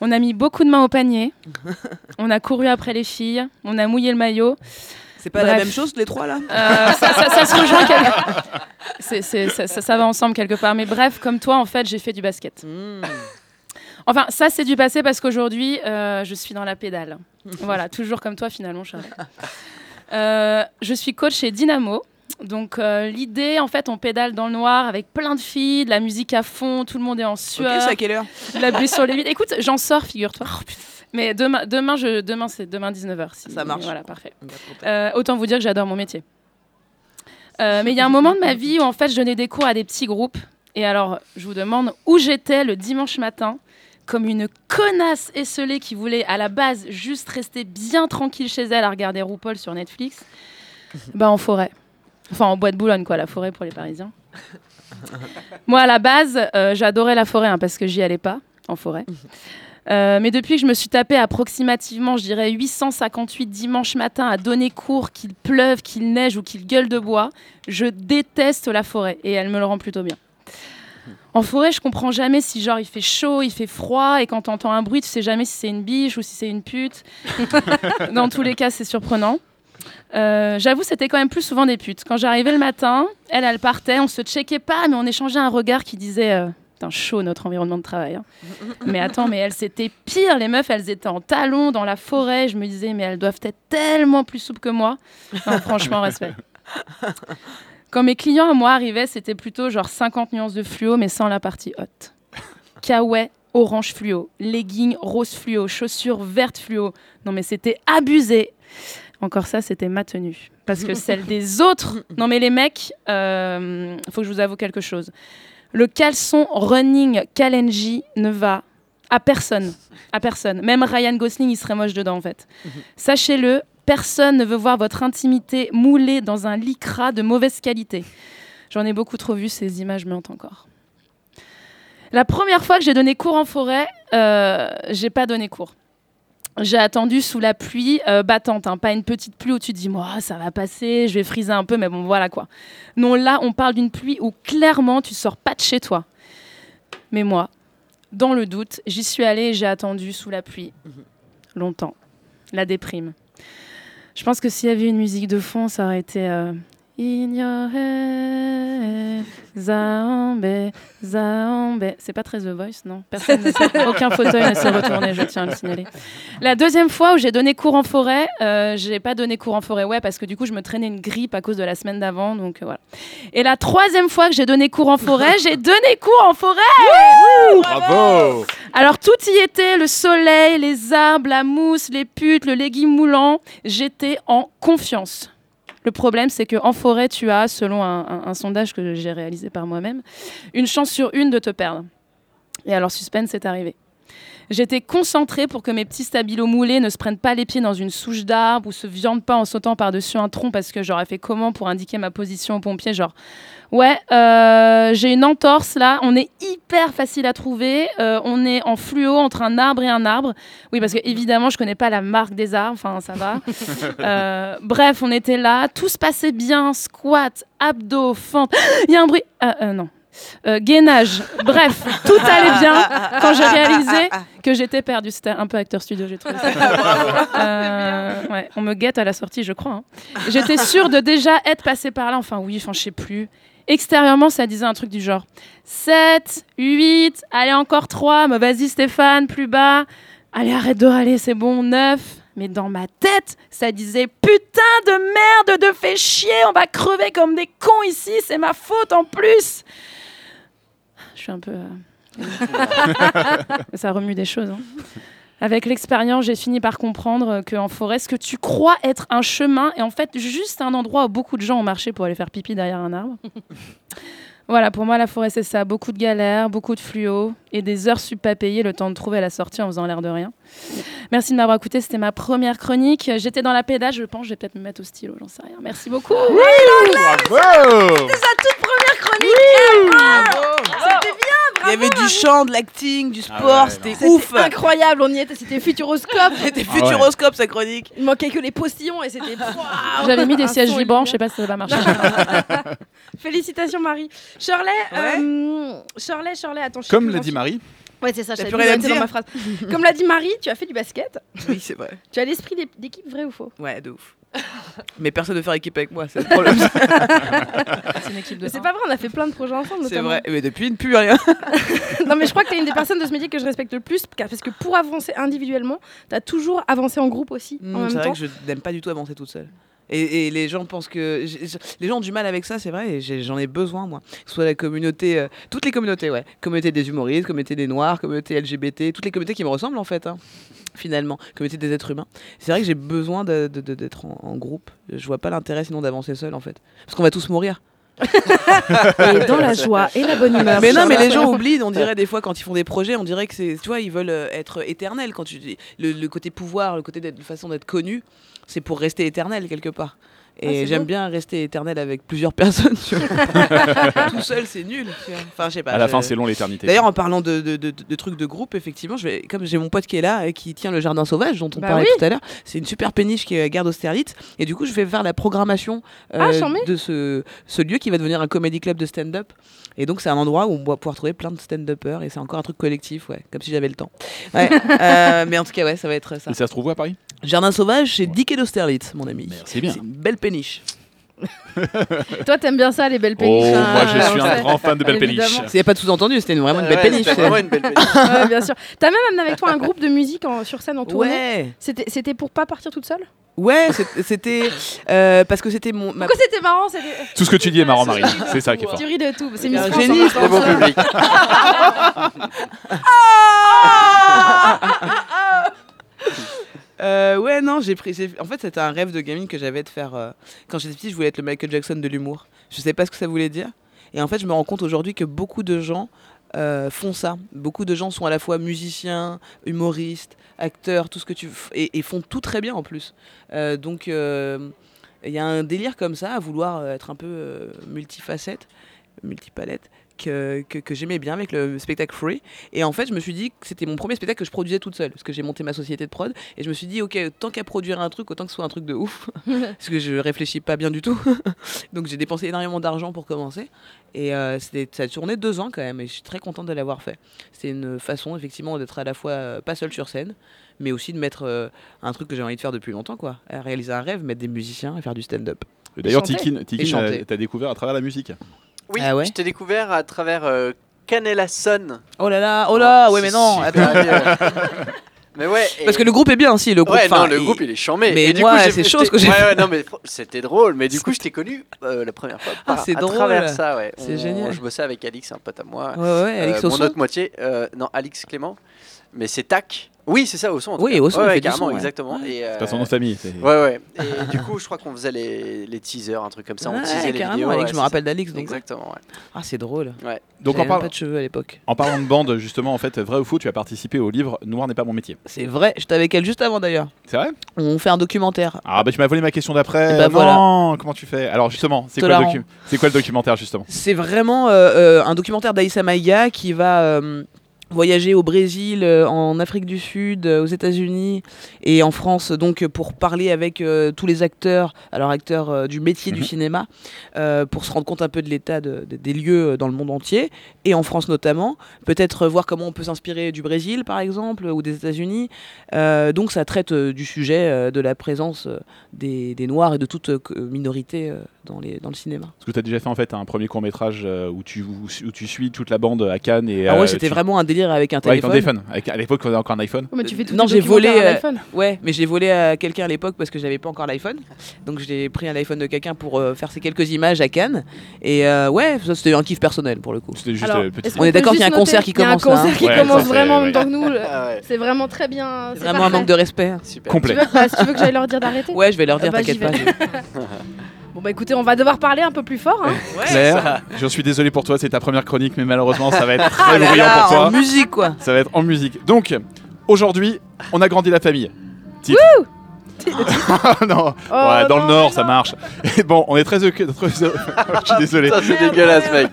On a mis beaucoup de mains au panier. (laughs) on a couru après les filles. On a mouillé le maillot. C'est pas la même chose les trois là Euh, ça, ça- ça se rejoint quelque... Ça, ça- ça va ensemble quelque part. Mais bref, comme toi, en fait, j'ai fait du basket. Hmm. Enfin, ça, c'est du passé parce qu'aujourd'hui, euh, je suis dans la pédale. voilà, toujours comme toi, finalement, Charles. Euh, je suis coach chez Dynamo. Donc, euh, l'idée, en fait, on pédale dans le noir avec plein de filles, de la musique à fond, tout le monde est en Ok, sueur, c'est à quelle heure la sur les vides. Écoute, j'en sors, figure-toi. Mais demain, demain, je, demain, c'est demain 19h. Ça marche. Voilà, parfait. Euh, autant vous dire que j'adore mon métier. Euh, mais il y a un moment de ma vie où en fait je donnais des cours à des petits groupes. Et alors, je vous demande où j'étais le dimanche matin, comme une connasse esselée qui voulait à la base juste rester bien tranquille chez elle à regarder RuPaul sur Netflix. (laughs) bah en forêt. Enfin en bois de Boulogne, quoi, la forêt pour les Parisiens. Moi, à la base, euh, j'adorais la forêt hein, parce que j'y allais pas en forêt. (laughs) Euh, mais depuis que je me suis tapé approximativement, je dirais 858 dimanches matin à donner cours, qu'il pleuve, qu'il neige ou qu'il gueule de bois, je déteste la forêt et elle me le rend plutôt bien. En forêt, je comprends jamais si genre il fait chaud, il fait froid et quand t'entends un bruit, tu sais jamais si c'est une biche ou si c'est une pute. (laughs) Dans tous les cas, c'est surprenant. Euh, J'avoue, c'était quand même plus souvent des putes. Quand j'arrivais le matin, elle, elle partait, on se checkait pas, mais on échangeait un regard qui disait euh, Putain, chaud notre environnement de travail. hein. mais attends, mais elles, c'était pire. Les meufs, elles étaient en talons dans la forêt. Je me disais, mais elles doivent être tellement plus souples que moi. Franchement, respect. Quand mes clients à moi arrivaient, c'était plutôt genre 50 nuances de fluo, mais sans la partie haute. Kawaii, orange fluo, leggings rose fluo, chaussures vertes fluo. Non, mais c'était abusé. Encore ça, c'était ma tenue. Parce que celle des autres. Non, mais les mecs, euh, faut que je vous avoue quelque chose. Le caleçon running Kalenji ne va à personne. À personne. Même Ryan Gosling, il serait moche dedans, en fait. Sachez-le, personne ne veut voir votre intimité moulée dans un lycra de mauvaise qualité. J'en ai beaucoup trop vu, ces images me hantent encore. La première fois que j'ai donné cours en forêt, euh, j'ai pas donné cours. J'ai attendu sous la pluie euh, battante, hein, pas une petite pluie où tu te dis, moi, ça va passer, je vais friser un peu, mais bon, voilà quoi. Non, là, on parle d'une pluie où clairement, tu sors pas de chez toi. Mais moi, dans le doute, j'y suis allée et j'ai attendu sous la pluie. Longtemps. La déprime. Je pense que s'il y avait une musique de fond, ça aurait été euh, Zaombe, Zaombe. C'est pas très The Voice, non? Personne ne sait. Aucun fauteuil ne s'est retourné, je tiens à le signaler. La deuxième fois où j'ai donné cours en forêt, euh, j'ai pas donné cours en forêt, ouais, parce que du coup, je me traînais une grippe à cause de la semaine d'avant, donc euh, voilà. Et la troisième fois que j'ai donné cours en forêt, j'ai donné cours en forêt Bravo alors tout y était, le soleil, les arbres, la mousse, les putes, le légume moulant. J'étais en confiance. Le problème, c'est qu'en forêt, tu as, selon un, sondage que j'ai réalisé par moi-même, une chance sur une de te perdre. Et alors, suspense est arrivé. J'étais concentrée pour que mes petits stabilos moulés ne se prennent pas les pieds dans une souche d'arbre ou se viandent pas en sautant par-dessus un tronc parce que j'aurais fait comment pour indiquer ma position aux pompiers Genre, ouais, euh, j'ai une entorse là, on est hyper facile à trouver, euh, on est en fluo entre un arbre et un arbre. Oui, parce que évidemment, je connais pas la marque des arbres, enfin, ça va. (laughs) Euh, bref, on était là, tout se passait bien, squat, abdos, fente. (gasps) Il y a un bruit. Ah, non. Gainage, bref, tout allait bien quand j'ai réalisé que j'étais perdue. C'était un peu acteur studio, j'ai trouvé ça. (laughs) Ouais, on me guette à la sortie, je crois. hein. J'étais sûre de déjà être passée par là. Enfin, oui, enfin, je sais plus. Extérieurement, ça disait un truc du genre 7, 8, allez, encore 3, mais vas-y, Stéphane, plus bas. Allez, arrête de râler, c'est bon, 9. Mais dans ma tête, ça disait Putain de merde, de fait chier, on va crever comme des cons ici, c'est ma faute en plus. Je suis un peu. euh, (laughs) ça remue des choses. hein. Avec l'expérience, j'ai fini par comprendre qu'en forêt, ce que tu crois être un chemin est en fait juste un endroit où beaucoup de gens ont marché pour aller faire pipi derrière un arbre. (laughs) voilà, pour moi, la forêt, c'est ça. Beaucoup de galères, beaucoup de fluo et des heures sup pas payées, le temps de trouver la sortie en faisant l'air de rien. Merci de m'avoir écouté. C'était ma première chronique. J'étais dans la pédale, je pense. Je vais peut-être me mettre au stylo, j'en sais rien. Merci beaucoup. Bravo Il y avait du chant, de l'acting, du Ah sport, ouais, c'était ouf. incroyable, on y était, c'était Futuroscope. (laughs) C'était Ah ouais. Futuroscope sa chronique. Il manquait que les postillons et c'était. (laughs) Waouh J'avais mis des Un sièges vibrants. Je sais pas si ça va marcher. (laughs) Félicitations Marie. Shirley, Ouais. euh, Shirley, Shirley, attends. je sais Comme l'a dit Marie, Ouais, c'est ça, je T'as plus plus rien à était dans dire ma phrase. (laughs) Comme l'a dit Marie, tu as fait du basket. Oui, c'est vrai. Tu as l'esprit d'é- d'équipe, vrai ou faux? Ouais, de ouf. Mais personne ne veut faire équipe avec moi, c'est le problème. (laughs) C'est une équipe de C'est pas vrai, on a fait plein de projets ensemble. c'est vrai. Mais depuis, il ne pue rien. (laughs) non, mais je crois que tu es une des personnes de ce métier que je respecte le plus parce que pour avancer individuellement, tu as toujours avancé en groupe aussi Mm, même c'est vrai temps. que je n'aime pas du tout avancer toute seule. Et, les gens pensent que. Les gens ont du mal avec ça, c'est vrai, et j'en ai besoin, moi. Soit la communauté. euh, toutes les communautés, ouais. Communauté des humoristes, communauté des noirs, communauté LGBT, toutes les communautés qui me ressemblent, en fait, hein, finalement. Communauté des êtres humains. C'est vrai que j'ai besoin d'être en, en groupe. Je vois pas l'intérêt sinon d'avancer seul, en fait. Parce qu'on va tous mourir. (laughs) Et dans la joie et la bonne humeur. Mais non, mais les gens oublient, on dirait des fois quand ils font des projets, on dirait que c'est, tu vois, ils veulent euh, être éternels. Quand tu dis le, le côté pouvoir, le côté de façon d'être connu, c'est pour rester éternel quelque part. Ah, Et j'aime bien rester éternel avec plusieurs (laughs) personnes. tu vois. (laughs) Tout seul, c'est nul. tu vois. Enfin, je sais pas. à la je- fin, c'est long l'éternité. D'ailleurs, en parlant de, de- de- de trucs de groupe, effectivement, je vais, comme j'ai mon pote qui est là et qui tient le jardin sauvage dont on Bah parlait oui. tout à l'heure, c'est une super péniche qui est à Garde Austerlitz. Et du coup, je vais faire la programmation euh, Ah, de ce, ce lieu qui va devenir un comédie club de stand-up. Et donc, c'est un endroit où on va pouvoir trouver plein de stand-uppers et c'est encore un truc collectif, ouais, comme si j'avais le temps. Ouais, (laughs) euh, mais en tout cas, ouais, ça va être ça. Et ça se trouve où à Paris? Jardin sauvage, c'est Dick et d'Austerlitz, mon ami. Merci bien. C'est une belle péniche. (laughs) Toi, t'aimes bien ça, les belles péniches. Oh, hein, moi je suis un sait. grand fan de Belle Péniche. Évidemment. Il n'y a pas de sous-entendu, c'était une- vraiment une belle Ouais, péniche. c'était vraiment une belle péniche. (laughs) Ouais, bien sûr. T'as même amené avec toi un groupe de musique en- sur scène en tournée. Ouais, C'était pour pas partir toute seule? Ouais, c'est- c'était euh, parce que c'était mon. ma- Pourquoi c'était marrant c'était- Tout ce que tu dis est marrant, Marie. C'est ça qui est fort. Tu ris de tout. C'est un Miss France. génie, c'est C'est bon public. (laughs) Euh, ouais, non, j'ai pris. En fait, c'était un rêve de gamine que j'avais de faire. euh, Quand j'étais petite, je voulais être le Michael Jackson de l'humour. Je sais pas ce que ça voulait dire. Et en fait, je me rends compte aujourd'hui que beaucoup de gens euh, font ça. Beaucoup de gens sont à la fois musiciens, humoristes, acteurs, tout ce que tu. Et, et font tout très bien en plus. Donc, il y a un délire comme ça, à vouloir être un peu multifacette, multipalette, que, que, que j'aimais bien avec le spectacle Free. Et en fait, je me suis dit que c'était mon premier spectacle que je produisais toute seule, parce que j'ai monté ma société de prod. Et je me suis dit, ok, tant qu'à produire un truc, autant que ce soit un truc de ouf, (laughs) parce que je réfléchis pas bien du tout. (laughs) Donc j'ai dépensé énormément d'argent pour commencer. Et euh, c'était- ça a tourné deux ans quand même, et je suis très contente de l'avoir fait. C'est une façon, effectivement, d'être à la fois euh, pas seul sur scène, mais aussi de mettre euh, un truc que j'ai envie de faire depuis longtemps, quoi. À réaliser un rêve, mettre des musiciens et faire du stand-up. D'ailleurs. Tikin, Et Tikin t'as découvert à travers la musique. Oui, Ah ouais je t'ai découvert à travers euh, Canela Son. Oh là là, oh là, ouais, c'est mais non, attends. vieux. (laughs) mais ouais. et- Parce que le groupe est bien, si, le groupe. Ouais, enfin, non, le il- groupe il est chambé. mais Et du moi, coup, j'ai- c'est chose que j'ai Ouais, ouais, non, mais fr- c'était drôle. Mais du (laughs) coup, je t'ai connu euh, la première fois Ah, par- c'est à drôle. travers ça, ouais. C'est On- génial. Je bossais avec Alix, un pote à moi. Ouais, ouais, Alex Euh, Mon autre moitié, euh, non, Alix Clément. Mais c'est Tac. Oui, c'est ça, au son. Oui, ouais, il ouais, fait du carrément, son, ouais. exactement. Et, C'est pas son euh, nom de famille. Ouais, ouais. Et du coup, je crois qu'on faisait les, les teasers, un truc comme ça. On Ouais, teasait les carrément, vidéos. Alex, ouais, je me rappelle donc- Exactement, ouais. Ah, c'est drôle. Donc en, J'avais même par- pas de cheveux à l'époque. en parlant de bande, justement, en fait, vrai ou faux, tu as participé au livre Noir n'est pas mon métier. C'est vrai, j'étais avec elle juste avant d'ailleurs. C'est vrai? On fait un documentaire. Ah bah tu m'as volé ma question d'après. Bah, non, comment tu fais? Alors justement, c'est quoi, docu- quoi le documentaire justement? C'est vraiment euh, euh, un documentaire d'Aïssa Maïga qui va euh, voyager au Brésil, euh, en Afrique du Sud, euh, aux États-Unis et en France, donc pour parler avec euh, tous les acteurs, alors acteurs euh, du métier du Mhm. cinéma, euh, pour se rendre compte un peu de l'état de- de- des lieux dans le monde entier et en France notamment. Peut-être euh, voir comment on peut s'inspirer du Brésil par exemple ou des États-Unis. Euh, donc ça traite euh, du sujet euh, de la présence euh, des, des Noirs et de toute euh, minorité euh, dans, les, dans le cinéma. Parce que tu as déjà fait en fait un premier court métrage où, tu, où, où tu suis toute la bande à Cannes et Ah euh, ouais, c'était tu- vraiment un délire avec un Ouais, avec un téléphone. téléphone. Avec- à l'époque, on avait encore un iPhone. Oh, mais tu fais tout Non, j'ai volé, euh. Ouais, mais j'ai volé à quelqu'un à l'époque parce que j'avais pas encore l'iPhone. Donc j'ai pris un iPhone de quelqu'un pour euh, faire ces quelques images à Cannes. Et euh, ouais, ça c'était un kiff personnel pour le coup. C'était juste Alors, euh, petit. est-ce On est d'accord qu'il y a un concert qui qu'il y a commence, un hein. concert qui commence vraiment en c'est- même temps que nous. Ah C'est vraiment très bien. C'est vraiment un manque de respect. super. Complet. Tu veux, si tu veux que j'aille leur dire d'arrêter Ouais, je vais leur dire, Ah bah, t'inquiète pas. (laughs) Bon bah écoutez, on va devoir parler un peu plus fort. Hein. Claire, je suis désolé pour toi, c'est ta première chronique, mais malheureusement, ça va être (laughs) Ah très là bruyant là, pour toi. en musique quoi. Ça va être en musique. Donc, aujourd'hui, on a grandi la famille. Titre. Non, Oh, ouais, dans non, le Nord, ça marche. Et bon, on est très, (laughs) Je suis désolé. Ça, c'est dégueulasse, mec.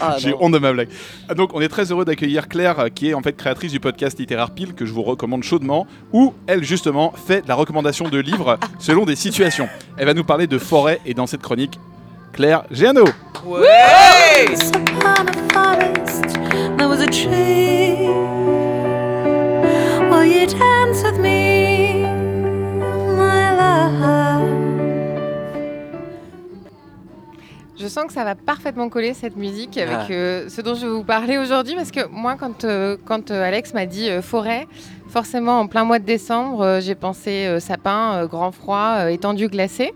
Ah, J'ai non. honte de ma blague. Ah, Donc, on est très heureux d'accueillir Claire, euh, qui est en fait créatrice du podcast littéraire Pile, que je vous recommande chaudement, où elle, justement, fait de la recommandation de livres selon des situations. Elle va nous parler de forêt et dans cette chronique, Claire Géano. Ouais. Will you dance with me, Je sens que ça va parfaitement coller cette musique avec Ah. euh, ce dont je vais vous parler aujourd'hui parce que moi quand, euh, quand euh, Alex m'a dit forêt, forcément en plein mois de décembre, j'ai pensé sapin, grand froid, étendue glacée.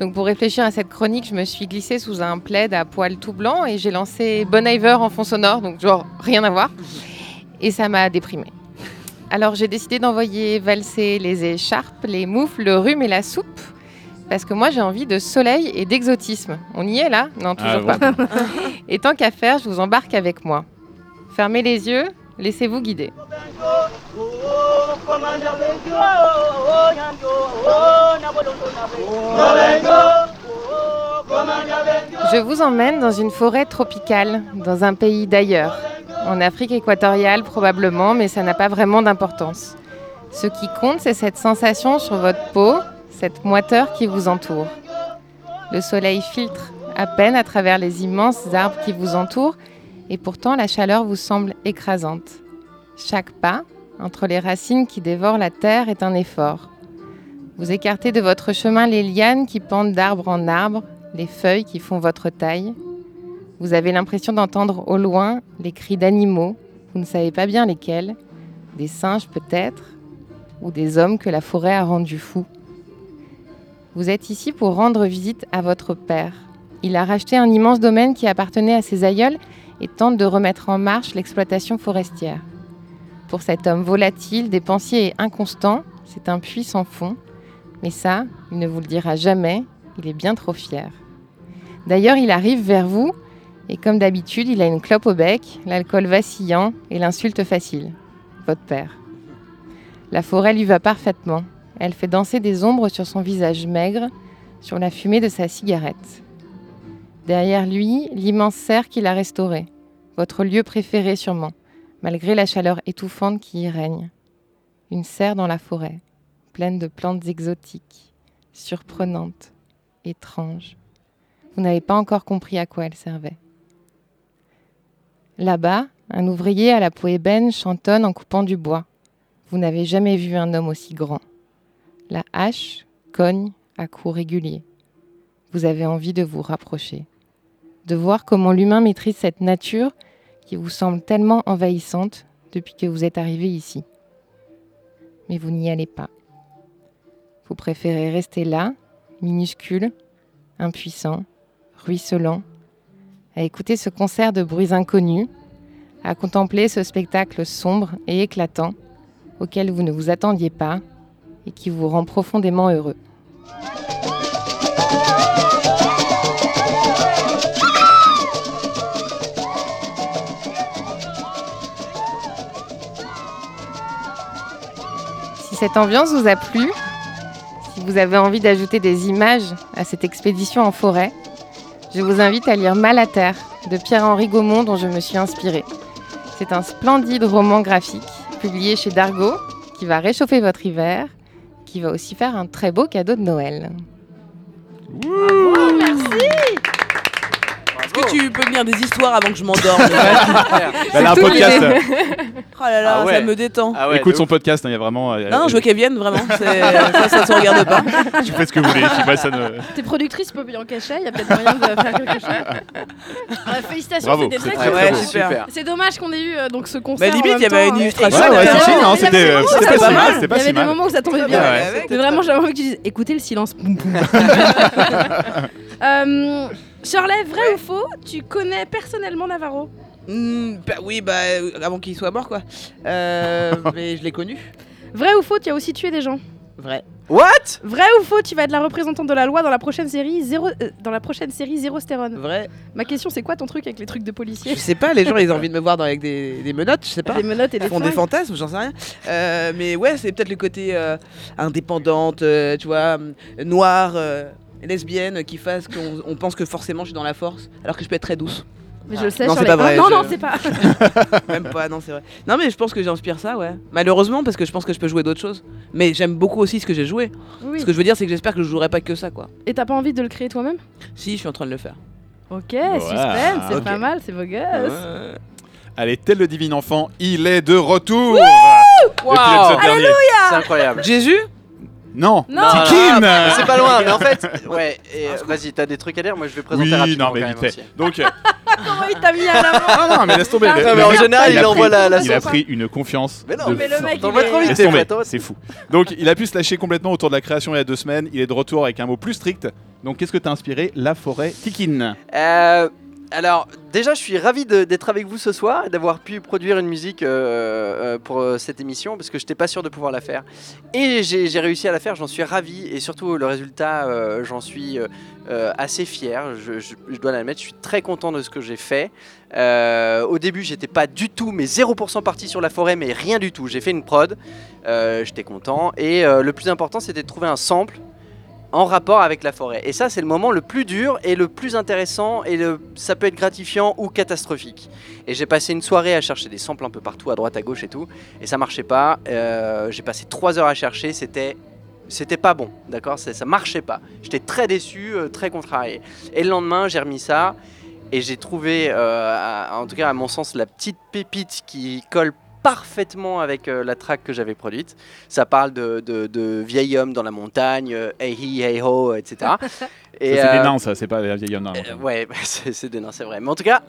Donc pour réfléchir à cette chronique, je me suis glissée sous un plaid à poil tout blanc et j'ai lancé Bon Iver en fond sonore, donc genre rien à voir. Et ça m'a déprimée. Alors j'ai décidé d'envoyer valser les écharpes, les moufles, le rhume et la soupe. Parce que moi j'ai envie de soleil et d'exotisme. On y est là? Non, toujours Ah, pas. (laughs) Et tant qu'à faire, je vous embarque avec moi. Fermez les yeux, laissez-vous guider. Je vous emmène dans une forêt tropicale, dans un pays d'ailleurs. En Afrique équatoriale probablement, mais ça n'a pas vraiment d'importance. Ce qui compte, c'est cette sensation sur votre peau, cette moiteur qui vous entoure. Le soleil filtre à peine à travers les immenses arbres qui vous entourent, et pourtant la chaleur vous semble écrasante. Chaque pas, entre les racines qui dévorent la terre, est un effort. Vous écartez de votre chemin les lianes qui pendent d'arbre en arbre, les feuilles qui font votre taille. Vous avez l'impression d'entendre au loin les cris d'animaux, vous ne savez pas bien lesquels, des singes peut-être, ou des hommes que la forêt a rendus fous. Vous êtes ici pour rendre visite à votre père. Il a racheté un immense domaine qui appartenait à ses aïeuls et tente de remettre en marche l'exploitation forestière. Pour cet homme volatile, dépensier et inconstant, c'est un puits sans fond. Mais ça, il ne vous le dira jamais, il est bien trop fier. D'ailleurs, il arrive vers vous, et comme d'habitude, il a une clope au bec, l'alcool vacillant et l'insulte facile. Votre père. La forêt lui va parfaitement. Elle fait danser des ombres sur son visage maigre, sur la fumée de sa cigarette. Derrière lui, l'immense serre qu'il a restauré, votre lieu préféré sûrement, malgré la chaleur étouffante qui y règne. Une serre dans la forêt, pleine de plantes exotiques, surprenantes, étranges. Vous n'avez pas encore compris à quoi elle servait. Là-bas, un ouvrier à la peau ébène chantonne en coupant du bois. Vous n'avez jamais vu un homme aussi grand. La hache cogne à coups réguliers. Vous avez envie de vous rapprocher, de voir comment l'humain maîtrise cette nature qui vous semble tellement envahissante depuis que vous êtes arrivé ici. Mais vous n'y allez pas. Vous préférez rester là, minuscule, impuissant, ruisselant, à écouter ce concert de bruits inconnus, à contempler ce spectacle sombre et éclatant auquel vous ne vous attendiez pas et qui vous rend profondément heureux. Si cette ambiance vous a plu, si vous avez envie d'ajouter des images à cette expédition en forêt, je vous invite à lire Mal à terre de Pierre-Henri Gaumont dont je me suis inspirée. C'est un splendide roman graphique publié chez Dargaud qui va réchauffer votre hiver, qui va aussi faire un très beau cadeau de Noël. Que tu peux me lire des histoires avant que je m'endorme (laughs) Elle a un podcast. Oh là là, Ah ouais. ça me détend. Écoute son podcast, hein, il y a vraiment. euh, Non, je veux qu'elle vienne, vraiment. c'est- Ça, ça se regarde pas. Tu fais ce que vous voulez. je sais pas, ça ne- T'es productrice, peut bien cachet, il y a peut-être moyen de faire quelque chose. Ouais, (laughs) félicitations, Bravo, c'était c'est très très, cool. très beau. super. C'est dommage qu'on ait eu euh, donc ce concert. Bah, limite, même il y avait une euh, illustration. Ouais, ouais, exactement. si, si, non, Il y avait c'était, euh, pas si mal, bien. c'était pas Il y si avait des mal. moments où ça tombait bien. Ouais. C'était vraiment, j'avais envie que tu dises écoutez le silence. Boum, (laughs) boum. Euh, Shirley, vrai ou faux Tu connais personnellement Navarro Hmm, bah, oui, bah, euh, avant qu'il soit mort, quoi. Euh, (laughs) mais je l'ai connu. Vrai ou faux Tu as aussi tué des gens Vrai. What? Vrai ou faux Tu vas être la représentante de la loi dans la prochaine série Zéro, euh, dans la prochaine série Zéro Stérone. Vrai. Ma question, c'est quoi ton truc avec les trucs de policiers Je sais pas, les gens ils ont envie de me voir dans- avec des, des menottes, je sais pas. Des menottes et des Ils font des fantasmes, j'en sais rien. Euh, mais ouais, c'est peut-être le côté euh, indépendante, euh, tu vois, euh, noire, euh, lesbienne, qui fasse qu'on on pense que forcément je suis dans la force, alors que je peux être très douce. Mais je le sais, Non, c'est pas vrai. Ah, non, je- non, c'est pas. (laughs) Même pas, non, c'est vrai. Non, mais je pense que j'inspire ça, ouais. Malheureusement, parce que je pense que je peux jouer d'autres choses. Mais j'aime beaucoup aussi ce que j'ai joué. Oui. Ce que je veux dire, c'est que j'espère que je jouerai pas que ça, quoi. Et t'as pas envie de le créer toi-même? Si, je suis en train de le faire. Ok, suspense, c'est pas mal, c'est beau gosse. Allez, tel le divin enfant, il est de retour Wow. dernier. C'est incroyable. Jésus Non, Non. Tikin Ah, C'est pas loin, mais en fait, (laughs) ouais, euh, vas-y, t'as des trucs à dire, moi je vais présenter Oui, rapidement non, mais vite fait. Donc, euh, (laughs) Comment il t'a mis à l'avant non, non, mais laisse tomber. Mais en général, il a envoie pris- la- la Il a pris une confiance. Mais non, de mais le mec, il vas est- trop vite, Laisse t'es tomber, fait, toi. c'est fou. Donc, il a pu se lâcher complètement autour de la création il y a deux semaines. Il est de retour avec un mot plus strict. Donc, qu'est-ce que t'as inspiré La forêt Tikin. Euh, alors, déjà, je suis ravi d'être avec vous ce soir d'avoir pu produire une musique euh, euh, pour euh, cette émission parce que je n'étais pas sûr de pouvoir la faire. Et j'ai réussi à la faire, j'en suis ravi et surtout le résultat, j'en suis assez fier. Je, je- dois l'admettre, je suis très content de ce que j'ai fait. Au début, j'étais pas du tout, mais 0% parti sur la forêt, mais rien du tout. J'ai fait une prod, j'étais content et le plus important, c'était de trouver un sample en rapport avec la forêt. Et ça, c'est le moment le plus dur et le plus intéressant, et le, ça peut être gratifiant ou catastrophique. Et j'ai passé une soirée à chercher des samples un peu partout, à droite, à gauche et tout, et ça marchait pas. Euh, j'ai passé trois heures à chercher, c'était c'était pas bon, d'accord? Ça, marchait pas. J'étais très déçu, euh, très contrarié. Et le lendemain, j'ai remis ça, et j'ai trouvé, euh, en tout cas à mon sens, la petite pépite qui colle parfaitement avec euh, la track que j'avais produite. Ça parle de, de, de vieil homme dans la montagne, euh, hey hi, hey ho, etc. Et, (laughs) c'est euh, des nains, ça, c'est pas des vieilles hommes. non. euh, ouais, (laughs) c'est c'est des nains, c'est vrai. Mais en tout cas,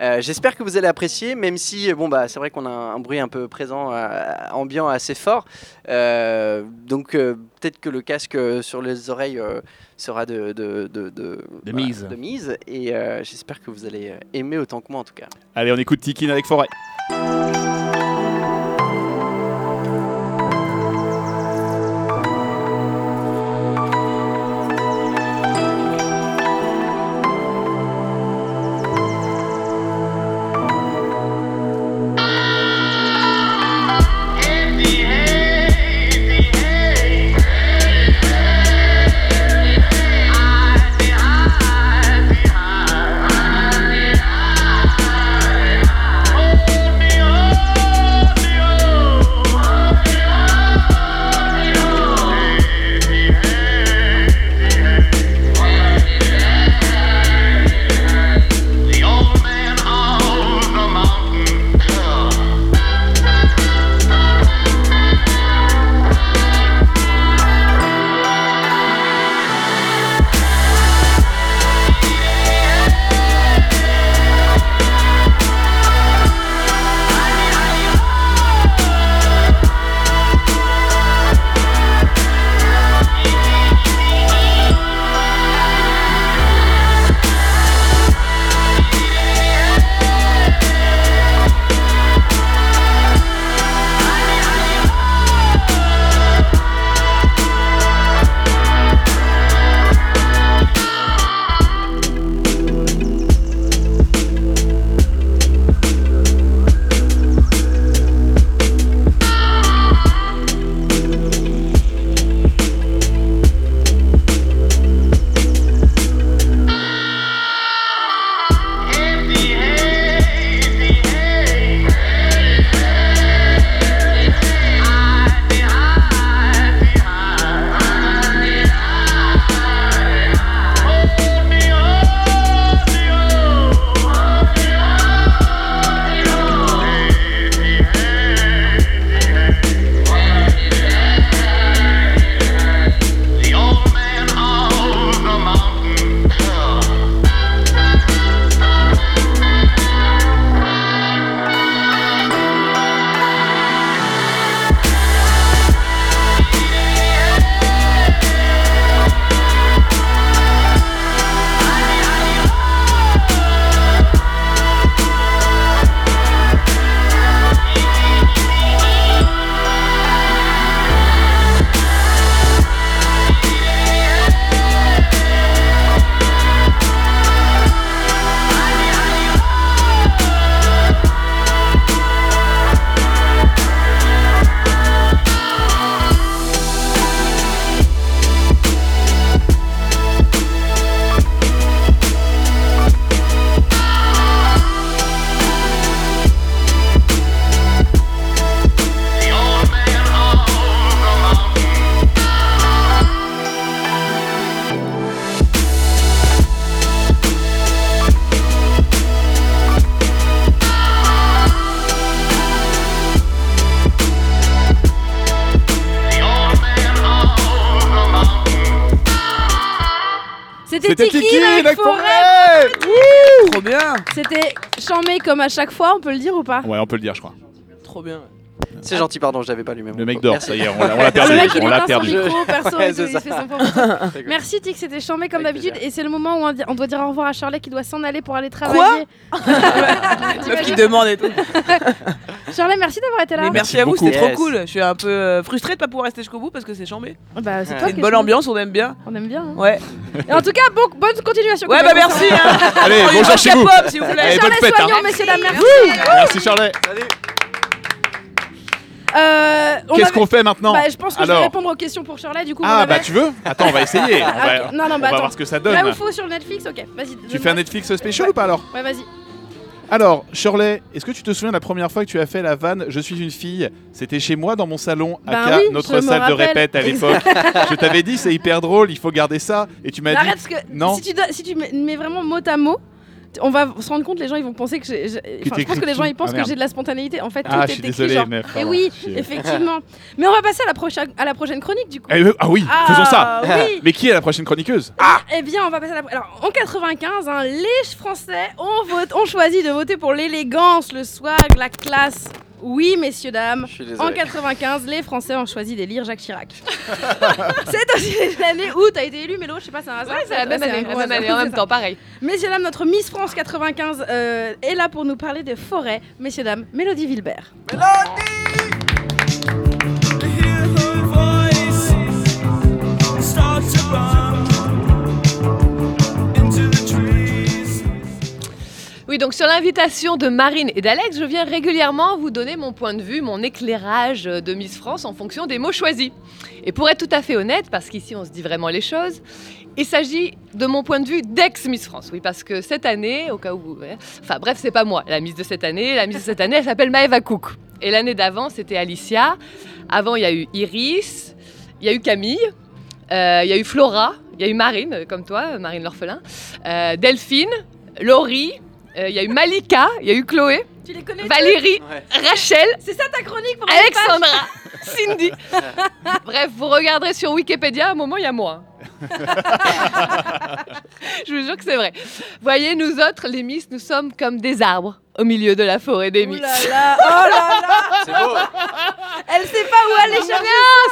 euh, j'espère que vous allez apprécier, même si, bon, bah, c'est vrai qu'on a un, bruit un peu présent, euh, ambiant assez fort. Euh, donc, euh, peut-être que le casque sur les oreilles euh, sera de, de, de, de, De mise. de mise. Et euh, j'espère que vous allez aimer autant que moi, en tout cas. Allez, on écoute Tikin avec Forêt. Comme à chaque fois, on peut le dire ou pas Ouais, on peut le dire, je crois. Trop bien. C'est gentil, pardon, je l'avais pas allumé. Le mec dort, Merci. ça y est, on l'a Le perdu. mec, il On l'a perdu. micro, perso, Ouais, il fait son. (laughs) Merci Tic, c'était chambé comme d'habitude et c'est le moment où on, doit dire au revoir à Charlotte qui doit s'en aller pour aller travailler. (laughs) Meuf qui demande et tout. (laughs) Charlotte, merci d'avoir été là. Mais merci à vous, c'était trop cool. Je suis un peu euh, frustré de pas pouvoir rester jusqu'au bout parce que c'est chambé. Bah, c'est Ouais. toi C'est qui une bonne ambiance, on aime bien. On aime bien. hein. Ouais. Et en tout cas, bon, bonne continuation. Ouais, bah merci. Hein. Allez, bonjour chez vous. pop, s'il vous plaît. Allez, bonne fête. hein. Soignon, messieurs, dames, merci. Merci Charlet. Euh, on Qu'est-ce qu'on fait maintenant Bah, je pense que je vais répondre aux questions pour Charlotte. Du coup, on Ah bah tu veux Attends, on va essayer. On Ah, va, ok. Non, non, on bah va attends. voir ce que ça donne. Là où faut sur Netflix, ok. Vas-y. Tu fais un Netflix spécial ou pas alors Ouais, vas-y. Alors, Shirley, est-ce que tu te souviens de la première fois que tu as fait la vanne Je suis une fille C'était chez moi dans mon salon, Ben aka oui, notre salle de répète à l'époque. (laughs) je t'avais dit, c'est hyper drôle, il faut garder ça. Et tu m'as dit. Arrête parce que non. si tu, dois- si tu mets, mets vraiment mot à mot, on va se rendre compte, les gens ils vont penser que j'ai. Enfin, je pense que les gens ils tout. pensent Ah, que merde. j'ai de la spontanéité. En fait, tout Ah, est je suis écrit désolé, genre. meuf, Et pardon. oui, suis- effectivement. Mais on va passer à la, prochaine à la prochaine chronique du coup. Eh, ah oui, Ah, faisons ça. oui. (laughs) Mais qui est la prochaine chroniqueuse? Eh bien, on va passer à la. Alors, en 95, hein, les Français ont, vote- ont choisi de voter pour l'élégance, le swag, la classe. Oui, messieurs, dames. En désolé. 95, les Français ont choisi d'élire Jacques Chirac. (laughs) c'est aussi l'année où t'as été élu, Mélo, je sais pas, c'est un hasard. Ouais, c'est la même année, la même année, en même temps, pareil. Messieurs, dames, notre Miss France 95 euh, est là pour nous parler de forêt. Messieurs, dames, Mélodie Vilbert. Oui, donc sur l'invitation de Marine et d'Alex, je viens régulièrement vous donner mon point de vue, mon éclairage de Miss France en fonction des mots choisis. Et pour être tout à fait honnête, parce qu'ici on se dit vraiment les choses, il s'agit de mon point de vue d'ex-Miss France. Oui, parce que cette année, au cas où... ouais, Enfin bref, c'est pas moi, la Miss de cette année. La Miss de cette année, elle s'appelle Maëva Cook. Et l'année d'avant, c'était Alicia. Avant, il y a eu Iris, il y a eu Camille, euh, il y a eu Flora, il y a eu Marine, comme toi, Marine l'orphelin, euh, Delphine, Laurie, euh, il y a eu Malika, il y a eu Chloé, Tu les connais Valérie, Rachel, C'est ça ta chronique pour Alexandra, (laughs) Cindy. Bref, vous regarderez sur Wikipédia, à un moment, il y a moi. (laughs) Je vous jure que c'est vrai. Voyez, nous autres, les Miss, nous sommes comme des arbres au milieu de la forêt des Miss. là là, oh là là C'est beau. Elle sait pas où aller chercher.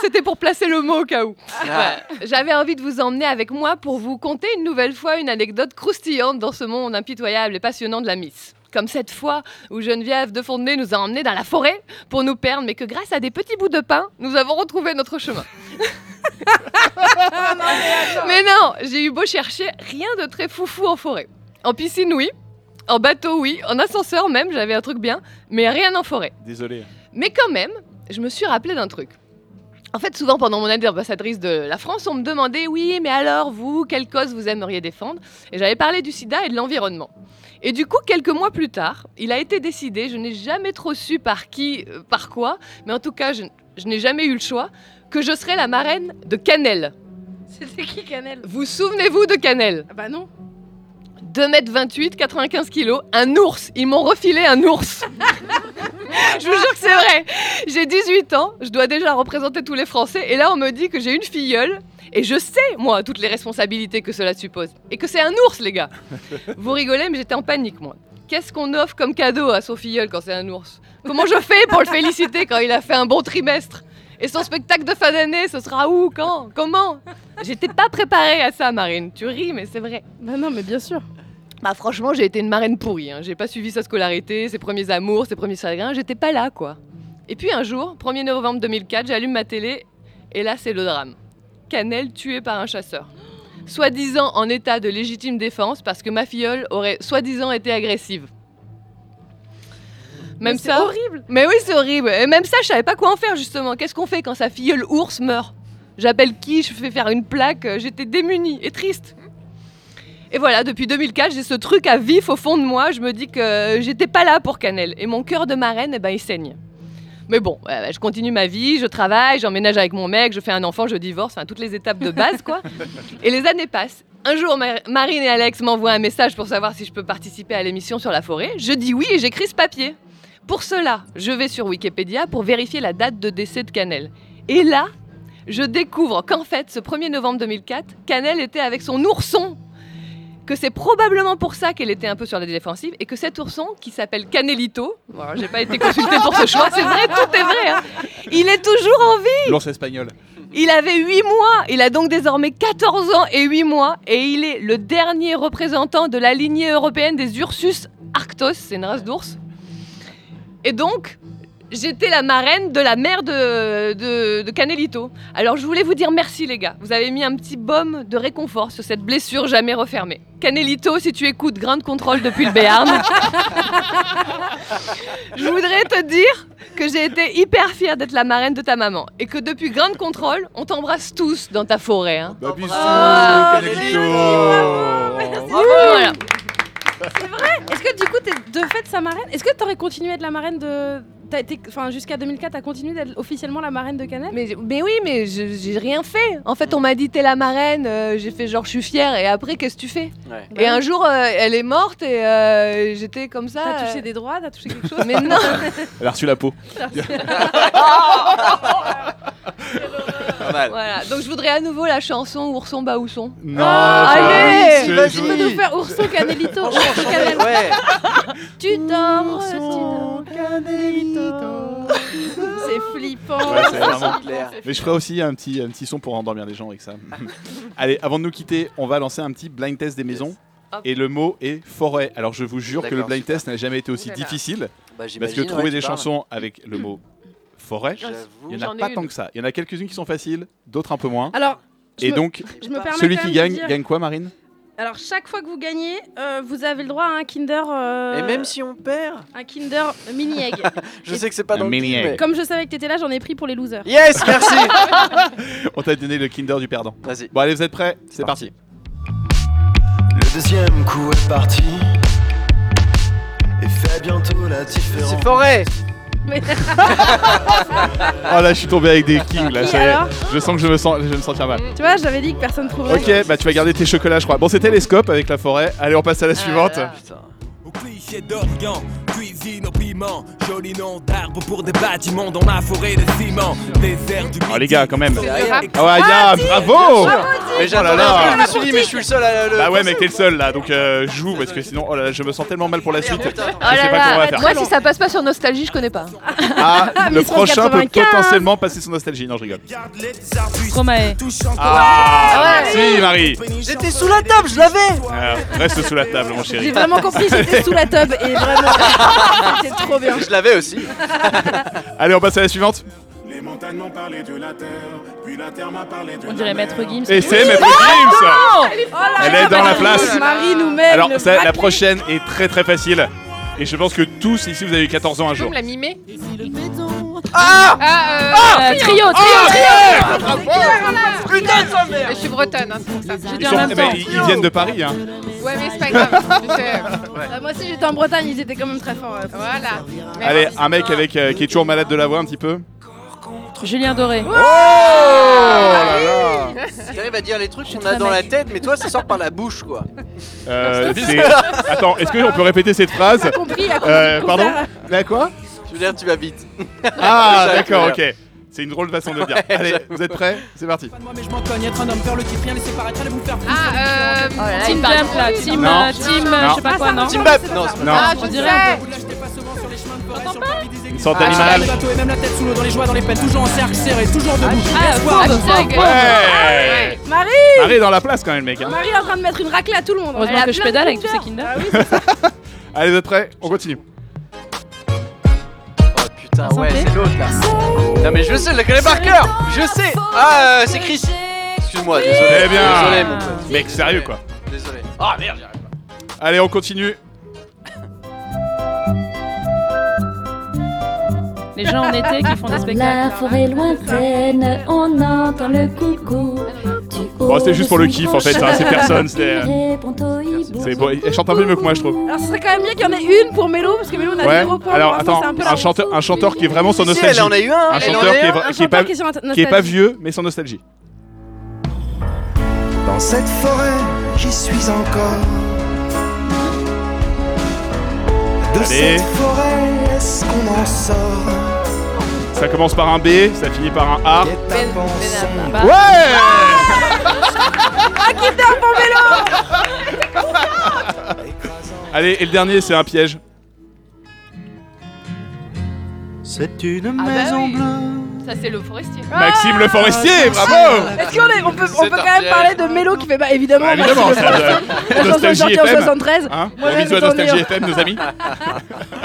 C'était pour placer le mot au cas où. Ah. Ouais. J'avais envie de vous emmener avec moi pour vous conter une nouvelle fois une anecdote croustillante dans ce monde impitoyable et passionnant de la Miss. Comme cette fois où Geneviève de Fontenay nous a emmenés dans la forêt pour nous perdre, mais que grâce à des petits bouts de pain, nous avons retrouvé notre chemin. (laughs) mais non, j'ai eu beau chercher, rien de très foufou en forêt. En piscine, oui. En bateau, oui. En ascenseur, même, j'avais un truc bien. Mais rien en forêt. Désolé. Mais quand même, je me suis rappelé d'un truc. En fait, souvent pendant mon année d'ambassadrice de la France, on me demandait oui, mais alors vous, quelle cause vous aimeriez défendre? Et j'avais parlé du sida et de l'environnement. Et du coup, quelques mois plus tard, il a été décidé, je n'ai jamais trop su par qui, euh, par quoi, mais en tout cas, je, je n'ai jamais eu le choix, que je serais la marraine de Canel. C'était qui Canel? Vous souvenez-vous de Canel? Ah Bah non. 2m28, 95 kilos, un ours. Ils m'ont refilé un ours. (laughs) je vous jure que c'est vrai. J'ai 18 ans, je dois déjà représenter tous les Français, et là on me dit que j'ai une filleule, et je sais, moi, toutes les responsabilités que cela suppose. Et que c'est un ours, les gars. (laughs) Vous rigolez, mais j'étais en panique, moi. Qu'est-ce qu'on offre comme cadeau à son filleul quand c'est un ours? Comment je fais pour le féliciter quand il a fait un bon trimestre? Et son spectacle de fin d'année, ce sera où? Quand? Comment? J'étais pas préparée à ça, Marine. Tu ris, mais c'est vrai. Bah non, mais bien sûr. Bah franchement, j'ai été une marraine pourrie. Hein. J'ai pas suivi sa scolarité, ses premiers amours, ses premiers chagrins. J'étais pas là, quoi. Et puis un jour, 1er novembre 2004, j'allume ma télé et là, c'est le drame. Canel tué par un chasseur. Soi-disant en état de légitime défense parce que ma filleule aurait soi-disant été agressive. Même Mais c'est ça. horrible. Mais oui, c'est horrible. Et même ça, je savais pas quoi en faire justement. Qu'est-ce qu'on fait quand sa filleule ours meurt? J'appelle qui? Je fais faire une plaque. J'étais démunie et triste. Et voilà, depuis 2004, j'ai ce truc à vif au fond de moi. Je me dis que j'étais pas là pour Canel. Et mon cœur de marraine, eh ben, il saigne. Mais bon, euh, je continue ma vie, je travaille, j'emménage avec mon mec, je fais un enfant, je divorce, enfin toutes les étapes de base quoi. (laughs) Et les années passent. Un jour, Ma- Marine et Alex m'envoient un message pour savoir si je peux participer à l'émission sur la forêt. Je dis oui et j'écris ce papier. Pour cela, je vais sur Wikipédia pour vérifier la date de décès de Canel. Et là, je découvre qu'en fait, ce 1er novembre 2004, Canel était avec son ourson que c'est probablement pour ça qu'elle était un peu sur la défensive et que cet ourson qui s'appelle Canelito, bon, j'ai pas été consultée pour ce choix, c'est vrai, tout est vrai, hein, il est toujours en vie. L'ours espagnol. Il avait 8 mois, il a donc désormais 14 ans et 8 mois, et il est le dernier représentant de la lignée européenne des Ursus arctos, c'est une race d'ours. Et donc, j'étais la marraine de la mère de, de, de Canelito. Alors je voulais vous dire merci les gars, vous avez mis un petit baume de réconfort sur cette blessure jamais refermée. Canelito, si tu écoutes Grand Contrôle depuis le Béarn, (laughs) je voudrais te dire que j'ai été hyper fière d'être la marraine de ta maman et que depuis Grand Contrôle, on t'embrasse tous dans ta forêt. hein. Bah, bisous, Ah, Canelito. Voilà. C'est vrai Est-ce que du coup, t'es de fait sa marraine? Est-ce que t'aurais continué à être la marraine de. Jusqu'à 2004, t'as continué d'être officiellement la marraine de Canel Mais, mais oui, mais j'ai rien fait. En fait, on m'a dit t'es la marraine, euh, j'ai fait genre je suis fière, et après, qu'est-ce que tu fais Ouais. Et un jour, euh, elle est morte et euh, j'étais comme ça. T'as touché euh, des droits T'as touché quelque (laughs) chose Mais non Elle a reçu la peau. (laughs) (laughs) Pas mal. Voilà, donc je voudrais à nouveau la chanson Ourson Baousson. Non, Allez c'est vas-y. Tu peux nous faire Ourson Canelito (laughs) Ourson Ouais, Canel. ouais. Tu dors, tu dors, Canelito. C'est flippant. Ouais, c'est vraiment clair. Mais je ferai aussi un petit, un petit son pour endormir les gens avec ça. (laughs) Allez, avant de nous quitter, on va lancer un petit blind test des maisons. Et le mot est forêt. Alors je vous jure que le blind test n'a jamais été aussi Oulala. difficile. Bah, Parce que trouver ouais, des chansons avec le mot forêt, il n'y en a pas une. tant que ça. Il y en a quelques-unes qui sont faciles, d'autres un peu moins. Alors, Et me- donc, je me permets celui qui gagne, dire- gagne quoi, Marine? Alors, chaque fois que vous gagnez, euh, vous avez le droit à un Kinder. euh, Et même si on perd, Un Kinder mini egg. (laughs) je sais que c'est pas dans le mini egg. Comme je savais que t'étais là, j'en ai pris pour les losers. Yes, merci. (laughs) On t'a donné le Kinder du perdant. Vas-y. Bon, allez, vous êtes prêts? C'est parti. Le deuxième coup est parti Et fait bientôt la différence C'est forêt. (laughs) Oh là, je suis tombé avec des kings là. Ça y est. alors Je sens que je me sens, je vais me sentir mal. Tu vois, j'avais dit que personne trouverait. Ok, bah tu vas garder tes chocolats, je crois. Bon, c'était les scopes avec la forêt. Allez, on passe à la suivante. là. Putain. Au cliché d'Orient, cuisine au piment, joli nom d'arbre pour des bâtiments dans la forêt de ciment, désert du Oh les gars, quand même. Ah ouais, bravo Mais Oh là un peu, là. je me suis dit, mais je suis le seul à le. Bah ouais, mec, t'es le seul là, donc euh, joue parce que sinon, oh là là, je me sens tellement mal pour la suite. Je. Oh sais là pas comment on va faire. moi si ça passe pas sur Nostalgie, je connais pas. Ah, (laughs) le prochain peut 95. potentiellement passer son nostalgie. Non, je rigole. Stromae. Ah, si, Marie. J'étais sous la table, je l'avais. Euh, reste sous la table, mon J'ai chéri. vraiment compris, j'étais (laughs) sous la tub et vraiment, (laughs) c'était trop bien. Je l'avais aussi. (laughs) Allez, on passe à la suivante. Les montagnes m'ont parlé de la terre, puis la terre m'a parlé de On dirait Maître Gims. Et c'est Maître Gims Oh là Elle est dans la place. Marie nous met Alors, le ça, la prochaine est très très facile. Et je pense que tous ici, vous avez eu 14 ans un jour. la mimé Ah Euh, trio, trio, trio Putain de sa mère Je suis bretonne, hein, c'est pour ça. J'ai dit Ils, en sont- même eh ben, temps. ils- ils viennent de Paris, hein. Ouais, mais c'est pas grave. (laughs) je sais. Ah, moi aussi j'étais en Bretagne, ils étaient quand même très forts. Voilà. Allez, un mec avec euh, qui est toujours malade de la voix un petit peu. Julien Doré. Oh là là T'arrives à dire les trucs qu'on a dans la tête, mais toi ça sort par la bouche quoi. Euh, (laughs) c'est- Attends, est-ce qu'on peut répéter cette phrase compris, il a compris Euh, Pardon. Là quoi Je veux dire, tu vas vite. Ah, (laughs) Déjà, d'accord, ok. C'est une drôle de façon de le dire. Allez, vous êtes prêts C'est parti. Moi, mais je m'en cogne, être un homme, faire le kiff, rien laisser paraître, allez vous faire foutre. Ah, euh. Oh là Team il parle Jump là, team, Non. euh, team, euh, je sais pas quoi, non c'est pas Non, Ah, je On. Vous pas seulement sur les chemins de forêt, sur le parvis des une aiguilles. sorte Ah, sur d'animal. les bateaux et même la tête sous l'eau, dans les joies, dans les peines, toujours en cercle serré, toujours debout. Ah, Espoir. Ouais Marie Marie est dans la place quand même, mec. hein. Marie est en train de mettre une raclée à tout le monde. Heureusement que je pédale avec tous ces Kinder. Ah oui, c'est ça. (laughs) Allez, vous êtes prêts? On continue. Oh putain, ouais, c'est l'autre là. Non, mais je sais, je la connais par cœur. Je sais. Ah, euh, c'est Chris. Excuse-moi, désolé. Eh bien. Désolé, mon pote. Mec, sérieux quoi. Désolé. Ah merde, j'y arrive pas. Allez, on continue. Les gens en été qui font des La spectacles. forêt lointaine, on entend le coucou. Bon, haut c'était juste pour le kiff, en fait, hein, c'est personne, c'était- il répond au hibou. C'est bon, elle chante un peu mieux que moi, je trouve. Alors, ce serait quand même bien qu'il y en ait une pour Mélo, parce que Mélo, on a Ouais. zéro point. Alors attends, un peu un la chanteur, un chanteur qui est vraiment Si, nostalgie. elle en a eu un. Un chanteur qui est, un. vra- Un qui est pas chanteur qui est sur qui est pas nostalgie. vieux, mais sans nostalgie. Dans cette forêt, j'y suis encore. De Allez. cette forêt, est-ce qu'on en sort? Ça commence par un B, ça finit par un A. Ouais Ah, pour Mélo Allez, et le dernier, c'est un piège. C'est une Ah bah maison oui. bleue. Ça, c'est le forestier. Maxime le forestier, Ah, bravo Est-ce qu'on est, on peut, on quand même parler de Mélo qui fait bah évidemment, Bah, évidemment, Maxime le ça, Forestier. euh, la chanson est Nostalgie sortie en FM. 73. Hein Moi-même bisous à Nostalgie FM, nos amis.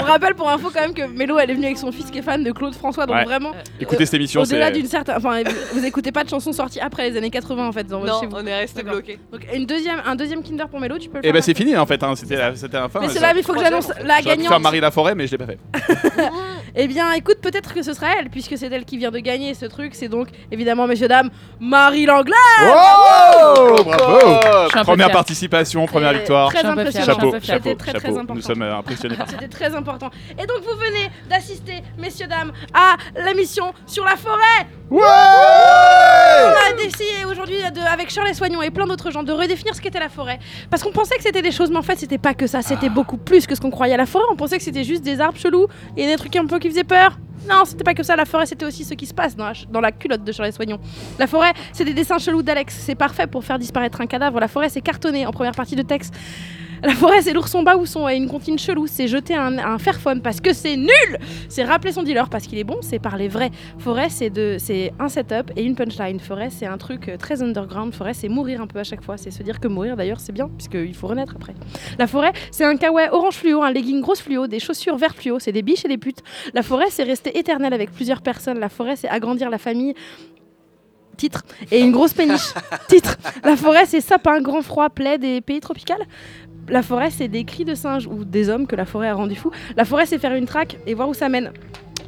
On rappelle pour info quand même que Mélo elle est venue avec son fils qui est fan de Claude François donc Ouais. vraiment Écoutez cette émission, au-delà c'est. d'une certaine enfin vous écoutez pas de chansons sorties après les années 80 en fait dans votre Non, chez vous. on est resté D'accord. bloqué. Donc une deuxième un deuxième Kinder pour Mélo, tu peux le Et faire. bah, c'est fini en fait, hein. c'était la, c'était la fin. mais c'est là, mais il faut que j'annonce la J'aurais pu faire gagnante. Marie Laforêt, mais je l'ai pas fait. (laughs) Eh bien, écoute, peut-être que ce sera elle, puisque c'est elle qui vient de gagner ce truc. C'est donc, évidemment, messieurs, dames, Marie Langlais Oh Bravo Première participation, première victoire. Très fière, impressionnant. Chapeau, chapeau, C'était très, très chapeau. important. Nous sommes euh, impressionnés par ça. C'était très important. Et donc, vous venez d'assister, messieurs, dames, à l'émission sur la forêt. Ouais On a décidé aujourd'hui, de- avec Charles Soignon et plein d'autres gens, de redéfinir ce qu'était la forêt. Parce qu'on pensait que c'était des choses, mais en fait, c'était pas que ça. C'était beaucoup plus que ce qu'on croyait à la forêt. On pensait que c'était juste des arbres chelous et des trucs un peu qui faisaient peur. Non, c'était pas que ça. La forêt, c'était aussi ce qui se passe dans la, ch- dans la culotte de Charles Soignon. La forêt, c'est des dessins chelous d'Alex. C'est parfait pour faire disparaître un cadavre. La forêt, c'est cartonné en première partie de texte. (laughs) La forêt, c'est l'ourson baousson et une comptine chelou. C'est jeter un, un fairphone parce que c'est nul. C'est rappeler son dealer parce qu'il est bon. C'est parler vrai. Forêt, c'est de, c'est un setup et une punchline. Forêt, c'est un truc euh, très underground. Forêt, c'est mourir un peu à chaque fois. C'est se dire que mourir, d'ailleurs, c'est bien puisqu'il faut renaître après. La forêt, c'est un kawaii orange fluo, un legging grosse fluo, des chaussures vert fluo. C'est des biches et des putes. La forêt, c'est rester éternel avec plusieurs personnes. La forêt, c'est agrandir la famille. Titre. Et une grosse péniche. (laughs) Titre. La forêt, c'est sapin, grand froid, plaid et pays tropical. La forêt, c'est des cris de singes ou des hommes que la forêt a rendu fous. La forêt, c'est faire une traque et voir où ça mène.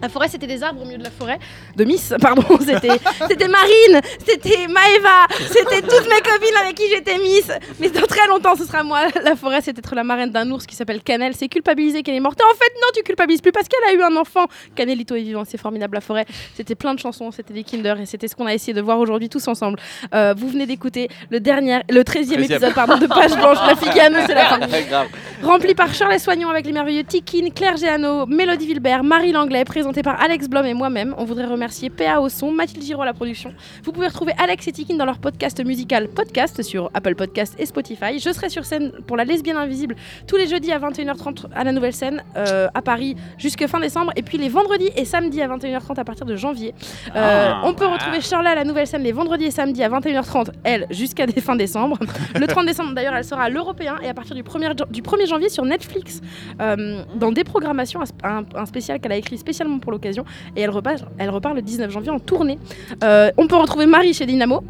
La forêt, c'était des arbres au milieu de la forêt. De Miss, (laughs) pardon. C'était, c'était Marine, c'était Maeva, c'était toutes mes copines avec qui j'étais Miss. Mais dans très longtemps, ce sera moi. La forêt, c'est être la marraine d'un ours qui s'appelle Canel. C'est culpabiliser qu'elle est morte. Et en fait, non, tu culpabilises plus parce qu'elle a eu un enfant. Canelito est vivant, c'est formidable. La forêt, c'était plein de chansons, c'était des Kinder et c'était ce qu'on a essayé de voir aujourd'hui tous ensemble. Euh, vous venez d'écouter le dernier, le 13e 13e. épisode pardon, de Page Blanche, la fille c'est la fin. (laughs) Rempli par Charles Soignon avec les merveilleux Tikin, Claire Géano, Mélodie Vilbert, Marie Langlais, présenté par Alex Blom et moi-même. On voudrait remercier PA au son, Mathilde Giraud à la production. Vous pouvez retrouver Alex et Tikin dans leur podcast musical Podcast sur Apple Podcast et Spotify. Je serai sur scène pour La Lesbienne Invisible tous les jeudis à 21h30 à la Nouvelle Scène euh, à Paris jusque fin décembre et puis les vendredis et samedis à 21h30 à partir de janvier. Euh, Ah, on peut retrouver Charlotte à la Nouvelle Scène les vendredis et samedis à 21h30, elle jusqu'à fin décembre. Le 30 décembre d'ailleurs, elle sera à l'Européen et à partir du 1er, jan- du 1er janvier sur Netflix euh, dans des programmations, un- un spécial qu'elle a écrit spécialement pour l'occasion et elle repart, elle repart le 19 janvier en tournée. Euh, on peut retrouver Marie chez Dynamo.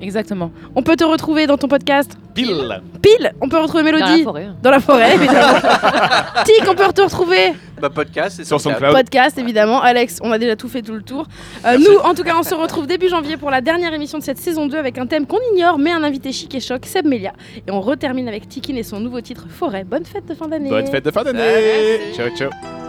Exactement. On peut te retrouver dans ton podcast Pile Pile. On peut retrouver Dans la Mélodie forêt. dans la forêt, (laughs) évidemment. Tic, on peut te retrouver Bah, podcast, c'est Sur son SoundCloud. podcast évidemment. Alex, on a déjà tout fait tout le tour. Euh, nous, en tout cas, on se retrouve début janvier pour la dernière émission de cette saison 2 avec un thème qu'on ignore, mais un invité chic et choc, Seb Melia. Et on retermine avec Tikin et son nouveau titre Forêt. Bonne fête de fin d'année. Bonne fête de fin d'année Ciao, ciao